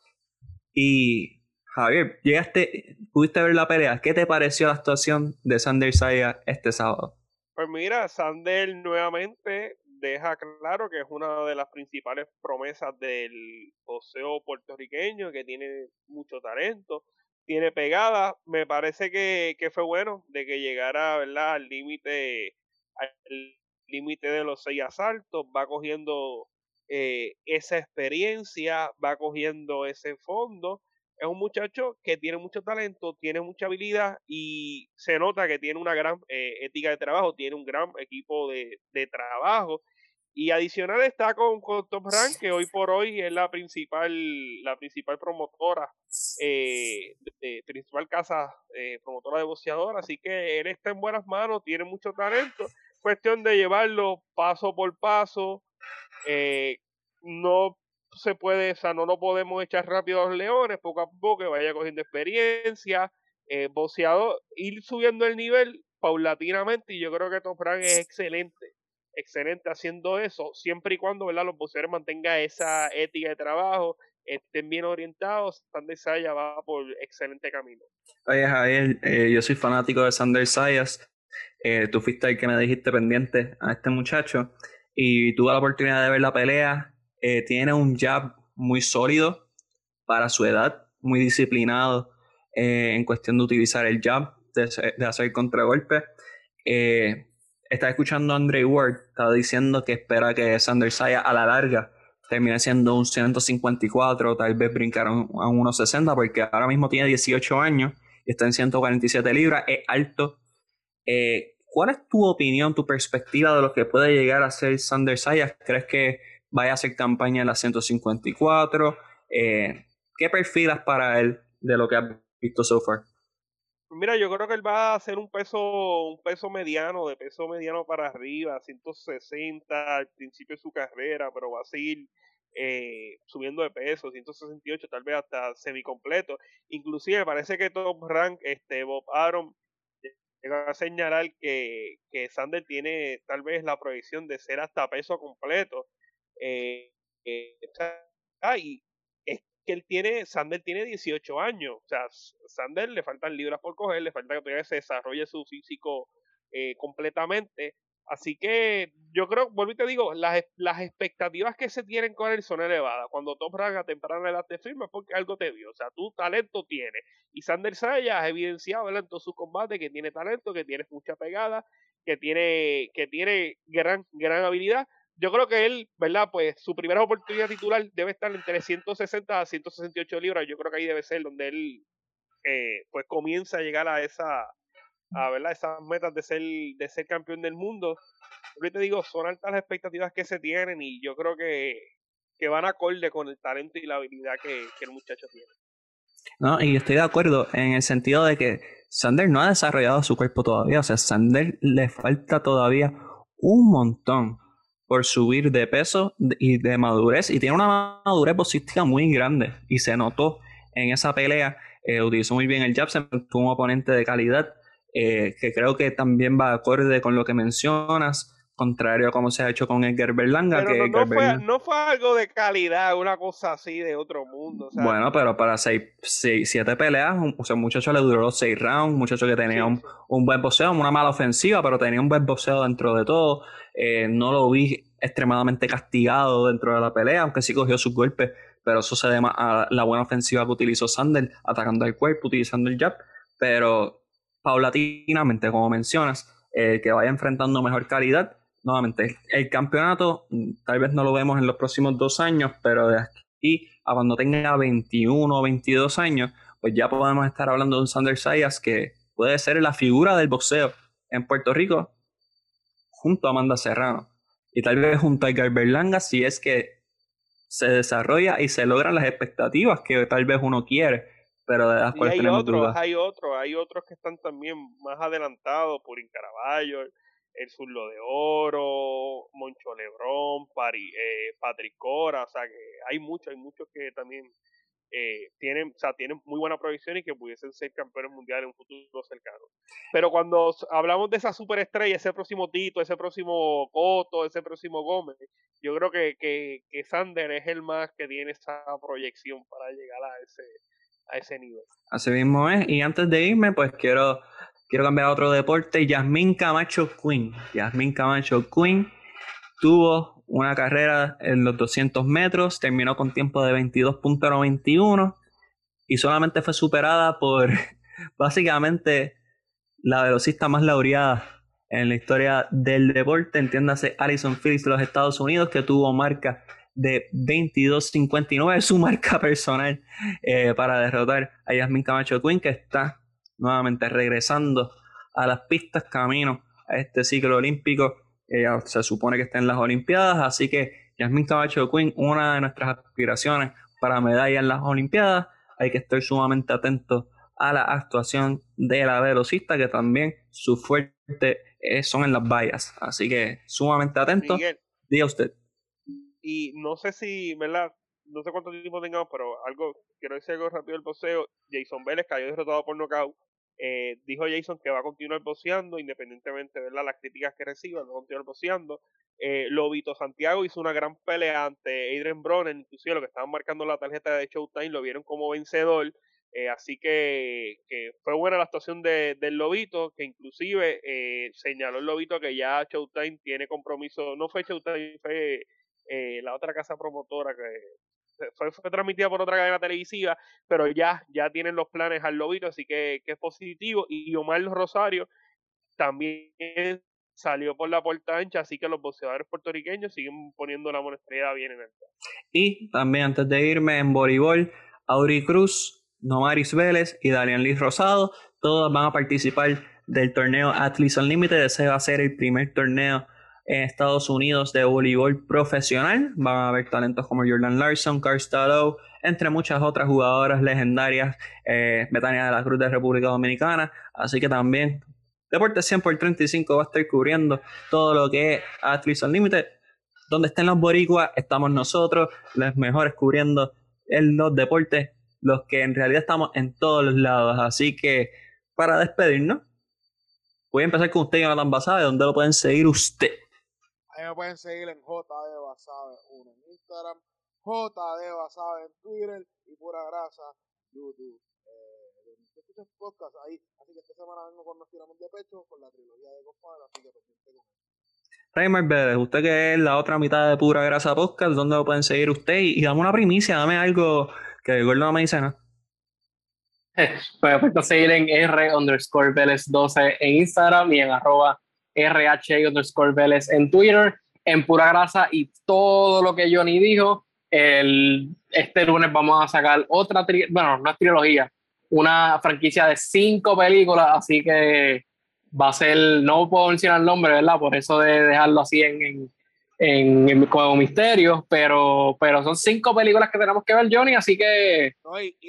A: Y Javier, llegaste, pudiste ver la pelea. ¿Qué te pareció la actuación de Sander Sayas este sábado?
D: Pues mira, Sander nuevamente deja claro que es una de las principales promesas del boxeo puertorriqueño, que tiene mucho talento, tiene pegada. Me parece que, fue bueno de que llegara ¿verdad? al límite al límite de los seis asaltos, va cogiendo eh, esa experiencia, va cogiendo ese fondo. Es un muchacho que tiene mucho talento, tiene mucha habilidad y se nota que tiene una gran eh, ética de trabajo, tiene un gran equipo de, de trabajo y adicional está con, Top Rank, que hoy por hoy es la principal, la principal promotora, eh, principal casa eh, promotora de boxeador. Así que él está en buenas manos, tiene mucho talento. Cuestión de llevarlo paso por paso. Eh, no se puede, o sea, no lo podemos echar rápido a los leones, poco a poco, que vaya cogiendo experiencia, eh, boxeador, ir subiendo el nivel paulatinamente. Y yo creo que Top Rank es excelente excelente haciendo eso, siempre y cuando ¿verdad? los boxeadores mantengan esa ética de trabajo, estén bien orientados, Sander Sayas va por excelente camino.
A: Oye Javier, eh, yo soy fanático de Sander Sayas. Eh, tú fuiste el que me dijiste pendiente a este muchacho y tuve la oportunidad de ver la pelea. Eh, tiene un jab muy sólido para su edad, muy disciplinado en cuestión de utilizar el jab, de hacer contragolpe. Estaba escuchando a Andre Ward, estaba diciendo que espera que Sander Sayas a la larga termine siendo un 154, tal vez brincaron a un 160, porque ahora mismo tiene 18 años y está en 147 libras, es alto. Eh, ¿Cuál es tu opinión, tu perspectiva de lo que puede llegar a ser Sander Sayas? ¿Crees que vaya a hacer campaña en la 154? Eh, ¿Qué perfilas para él de lo que has visto so far?
D: Mira, yo creo que él va a hacer un peso, un peso mediano, de peso mediano para arriba, 160 al principio de su carrera, pero va a seguir eh, subiendo de peso, 168, tal vez hasta semicompleto. Inclusive parece que Top Rank, este Bob Aaron, llega a señalar que, que Sander tiene tal vez la proyección de ser hasta peso completo. Eh, eh, y que él tiene, Sander tiene 18 años, o sea, Sander le faltan libras por coger, le falta que todavía se desarrolle su físico eh, completamente. Así que yo creo, vuelvo y te digo, las, las expectativas que se tienen con él son elevadas. Cuando Tom Rank a temprana edad te firma porque algo te dio. O sea, tu talento tiene. Y Sander Saya ha evidenciado en todos sus combates que tiene talento, que tiene mucha pegada, que tiene, que tiene gran, gran habilidad yo creo que él, ¿verdad? Pues su primera oportunidad titular debe estar entre 160 a 168 libras. Yo creo que ahí debe ser donde él, eh, pues comienza a llegar a esa, a ¿verdad? Esas metas de ser, de ser campeón del mundo. Yo te digo, son altas las expectativas que se tienen y yo creo que, que van acorde con el talento y la habilidad que, que el muchacho tiene.
A: No, y estoy de acuerdo en el sentido de que Sander no ha desarrollado su cuerpo todavía. O sea, Sander le falta todavía un montón por subir de peso y de madurez. Y tiene una madurez boxística muy grande. Y se notó en esa pelea. Eh, utilizó muy bien el jab, se un oponente de calidad. Eh, que creo que también va acorde con lo que mencionas contrario a como se ha hecho con Edgar Berlanga.
D: que no, fue, no, fue, algo de calidad, una cosa así de otro mundo.
A: bueno, pero para seis, seis, siete peleas, o sea, un muchacho le duró seis rounds, un muchacho que tenía un, un, buen boxeo, una mala ofensiva, pero tenía un buen boxeo dentro de todo. Eh, no lo vi extremadamente castigado dentro de la pelea, aunque sí cogió sus golpes, pero eso se debe a la buena ofensiva que utilizó Sander, atacando el cuerpo, utilizando el jab, pero paulatinamente, como mencionas, eh, que vaya enfrentando mejor calidad nuevamente, el campeonato mm, tal vez no lo vemos en los próximos dos años, pero de aquí a cuando tenga 21 o 22 años, pues ya podemos estar hablando de un Sander Sayas que puede ser la figura del boxeo en Puerto Rico junto a Amanda Serrano. Y tal vez junto a Edgar Berlanga si es que se desarrolla y se logran las expectativas que tal vez uno quiere, pero de las cuales
D: hay otros, Hay otros, hay otros que están también más adelantados, por Caraballo, el Zurlo de Oro, Moncho Lebrón, Pari, eh, Patrick Cora, o sea que hay muchos, hay muchos que también eh, tienen, o sea, tienen muy buena provisión y que pudiesen ser campeones mundiales en un futuro cercano. Pero cuando hablamos de esa superestrella, ese próximo Tito, ese próximo Coto, ese próximo Gómez, yo creo que, que, que Sander es el más que tiene esa proyección para llegar a ese, a ese nivel.
A: Así mismo es, y antes de irme, pues quiero Quiero cambiar a otro deporte. Yasmín Camacho Queen. Yasmín Camacho Queen tuvo una carrera en los 200 metros, terminó con tiempo de 22.91 y solamente fue superada por básicamente la velocista más laureada en la historia del deporte, entiéndase Alison Phillips de los Estados Unidos, que tuvo marca de 22.59, su marca personal, eh, para derrotar a Yasmin Camacho Queen, que está nuevamente regresando a las pistas camino a este ciclo olímpico. Ella se supone que está en las Olimpiadas, así que Yasmin Cabacho Queen, una de nuestras aspiraciones para medalla en las Olimpiadas, hay que estar sumamente atento a la actuación de la velocista, que también su fuerte son en las vallas. Así que sumamente atento. Diga usted.
D: Y no sé si, ¿verdad? No sé cuánto tiempo tengamos, pero algo, quiero decir algo rápido del poseo. Jason Vélez cayó derrotado por nocaut Eh, dijo Jason que va a continuar boceando, independientemente de las críticas que reciba, va a continuar boceando. Eh, Lobito Santiago hizo una gran pelea ante Adrian Broner, inclusive lo que estaban marcando la tarjeta de Showtime lo vieron como vencedor. Eh, así que, fue buena la actuación de, del Lobito, que inclusive eh, señaló el Lobito que ya Showtime tiene compromiso, no fue Showtime, fue eh, la otra casa promotora que fue, fue, transmitida por otra cadena televisiva, pero ya, ya tienen los planes al Lobito, así que, que es positivo. Y Omar Rosario también salió por la puerta ancha, así que los boxeadores puertorriqueños siguen poniendo la moneda bien en el
A: Y también antes de irme en voleibol, Auri Cruz, Nomaris Vélez y Dalian Liz Rosado, todos van a participar del torneo Athletes Unlimited. Ese va a ser el primer torneo en Estados Unidos de voleibol profesional. Van a haber talentos como Jordan Larson, Carl Stado, entre muchas otras jugadoras legendarias, eh, de la Cruz de República Dominicana. Así que también Deportes 100 por 35 va a estar cubriendo todo lo que es Athletes Unlimited. Donde estén los boricuas, estamos nosotros, los mejores cubriendo los deportes, los que en realidad estamos en todos los lados. Así que, para despedirnos, voy a empezar con usted, Jonathan Basabe, ¿dónde lo pueden seguir usted?
C: Ahí me pueden seguir en JD Basabe 1 en Instagram, JD Basabe en Twitter y pura grasa YouTube podcast ahí. Así que esta semana vengo con Nos Tiramos de Pecho con la trilogía de compadre, así que pendiente con
A: Reimer Vélez, usted que es la otra mitad de Pura Grasa Podcast, ¿dónde lo pueden seguir usted? Y, dame una primicia, dame algo que el gordo no me dice nada.
E: Pues pueden seguir en R underscore Vélez 12 en Instagram y en arroba RH underscore Vélez en Twitter, en Pura Grasa y todo lo que Johnny dijo. El, este lunes vamos a sacar otra, bueno, no es trilogía, una franquicia de cinco películas, así que va a ser, no puedo mencionar el nombre, ¿verdad? Por eso de dejarlo así en, en, en, como misterio, pero, pero son cinco películas que tenemos que ver, Johnny, así que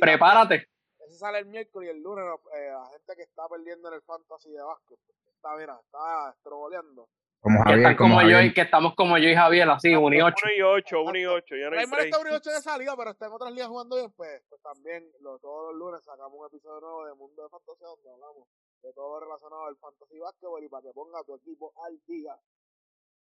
E: prepárate.
C: ese sale el miércoles y el lunes eh, la gente que está perdiendo en el fantasy de básquet, está, mira, está estroboleando.
E: Como Javier, como, yo y que estamos como yo y Javier, así, 1 y 8.
D: 1 y 8, 1 y 8. Yo no
C: está 1 y 8 de salida, pero está en otras ligas jugando bien, pues, pues también todos los lunes sacamos un episodio nuevo de Mundo de Fantasía donde hablamos de todo relacionado al fantasy básquetbol y para que ponga tu equipo al día.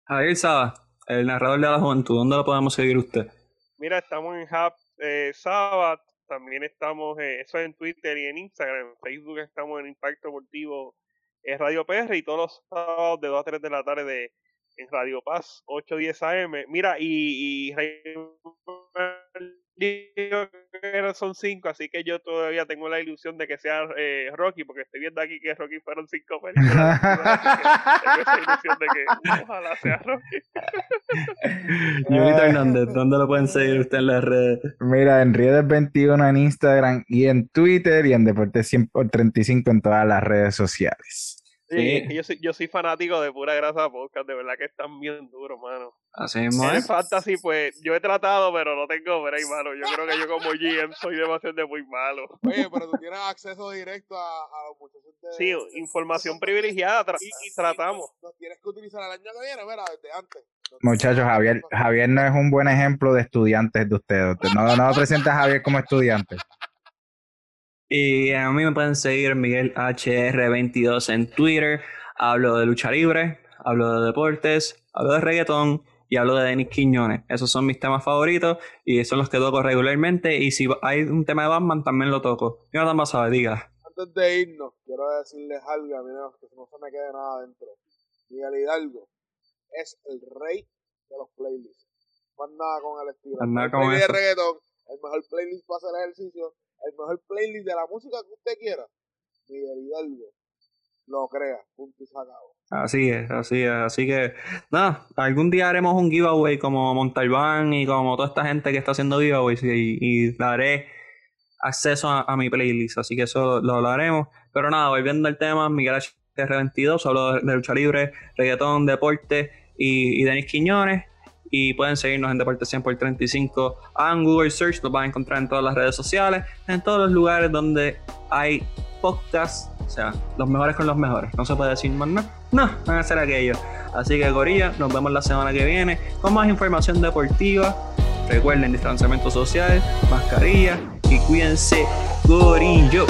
A: Javier Saba, el narrador de la juventud, ¿dónde lo podemos seguir usted?
D: Mira, estamos en Hub eh, Saba, también estamos, eh, eso en Twitter y en Instagram, en Facebook estamos en Impacto Deportivo es Radio PR y todos los sábados de 2 a 3 de la tarde de, en Radio Paz 8-10 AM. Mira, y, y son cinco, así que yo todavía tengo la ilusión de que sea eh, Rocky, porque estoy viendo aquí que Rocky fueron cinco películas. tengo esa ilusión de que ojalá sea Rocky.
A: Yurito Hernández, ¿dónde lo pueden seguir usted en las redes?
B: Mira, en Riedes21 en Instagram y en Twitter y en Deportes 100 por 35 en todas las redes sociales.
D: Sí, Yo, soy, yo soy fanático de pura grasa podcast, de verdad que están bien duros, mano.
A: Así es, En
D: fantasy, pues, yo he tratado, pero no tengo break, mano. Yo creo que yo como GM soy demasiado muy malo.
C: Oye, pero tú tienes acceso directo a, a los muchachos de...
D: Sí, información privilegiada, y, tratamos.
C: Nos tienes que utilizar el año que viene, mira, desde antes.
B: Muchachos, Javier, Javier no es un buen ejemplo de estudiantes de ustedes. No, no presenta a Javier como estudiante.
A: Y a mí me pueden seguir Miguel HR22 en Twitter. Hablo de lucha libre, hablo de deportes, hablo de reggaetón y hablo de Denis Quiñones. Esos son mis temas favoritos y son los que toco regularmente. Y si hay un tema de Batman, también lo toco. Jonathan Basabe, diga.
C: Antes de irnos, quiero decirles algo, a mí no, que no se me quede nada dentro. Miguel Hidalgo es el rey de los playlists. Más nada con el estilo.
A: nada con eso.
C: De reggaetón, el mejor playlist para hacer ejercicio el mejor playlist de la música que usted quiera, Miguel Hidalgo lo crea, punto y sacado.
A: Así es, así es. Así que, nada, algún día haremos un giveaway como Montalbán y como toda esta gente que está haciendo giveaways y, daré acceso a, mi playlist. Así que eso lo, haremos. Pero nada, volviendo al tema, Miguel HR22, hablo de, lucha libre, reggaetón, deporte y, y Denis Quiñones y pueden seguirnos en Deporte 100 por 35 en Google Search, los van a encontrar en todas las redes sociales, en todos los lugares donde hay podcasts, o sea, los mejores con los mejores, no se puede decir más no, no, van a ser aquellos. Así que Gorilla, nos vemos la semana que viene con más información deportiva. Recuerden distanciamiento social, mascarilla y cuídense, Gorilla.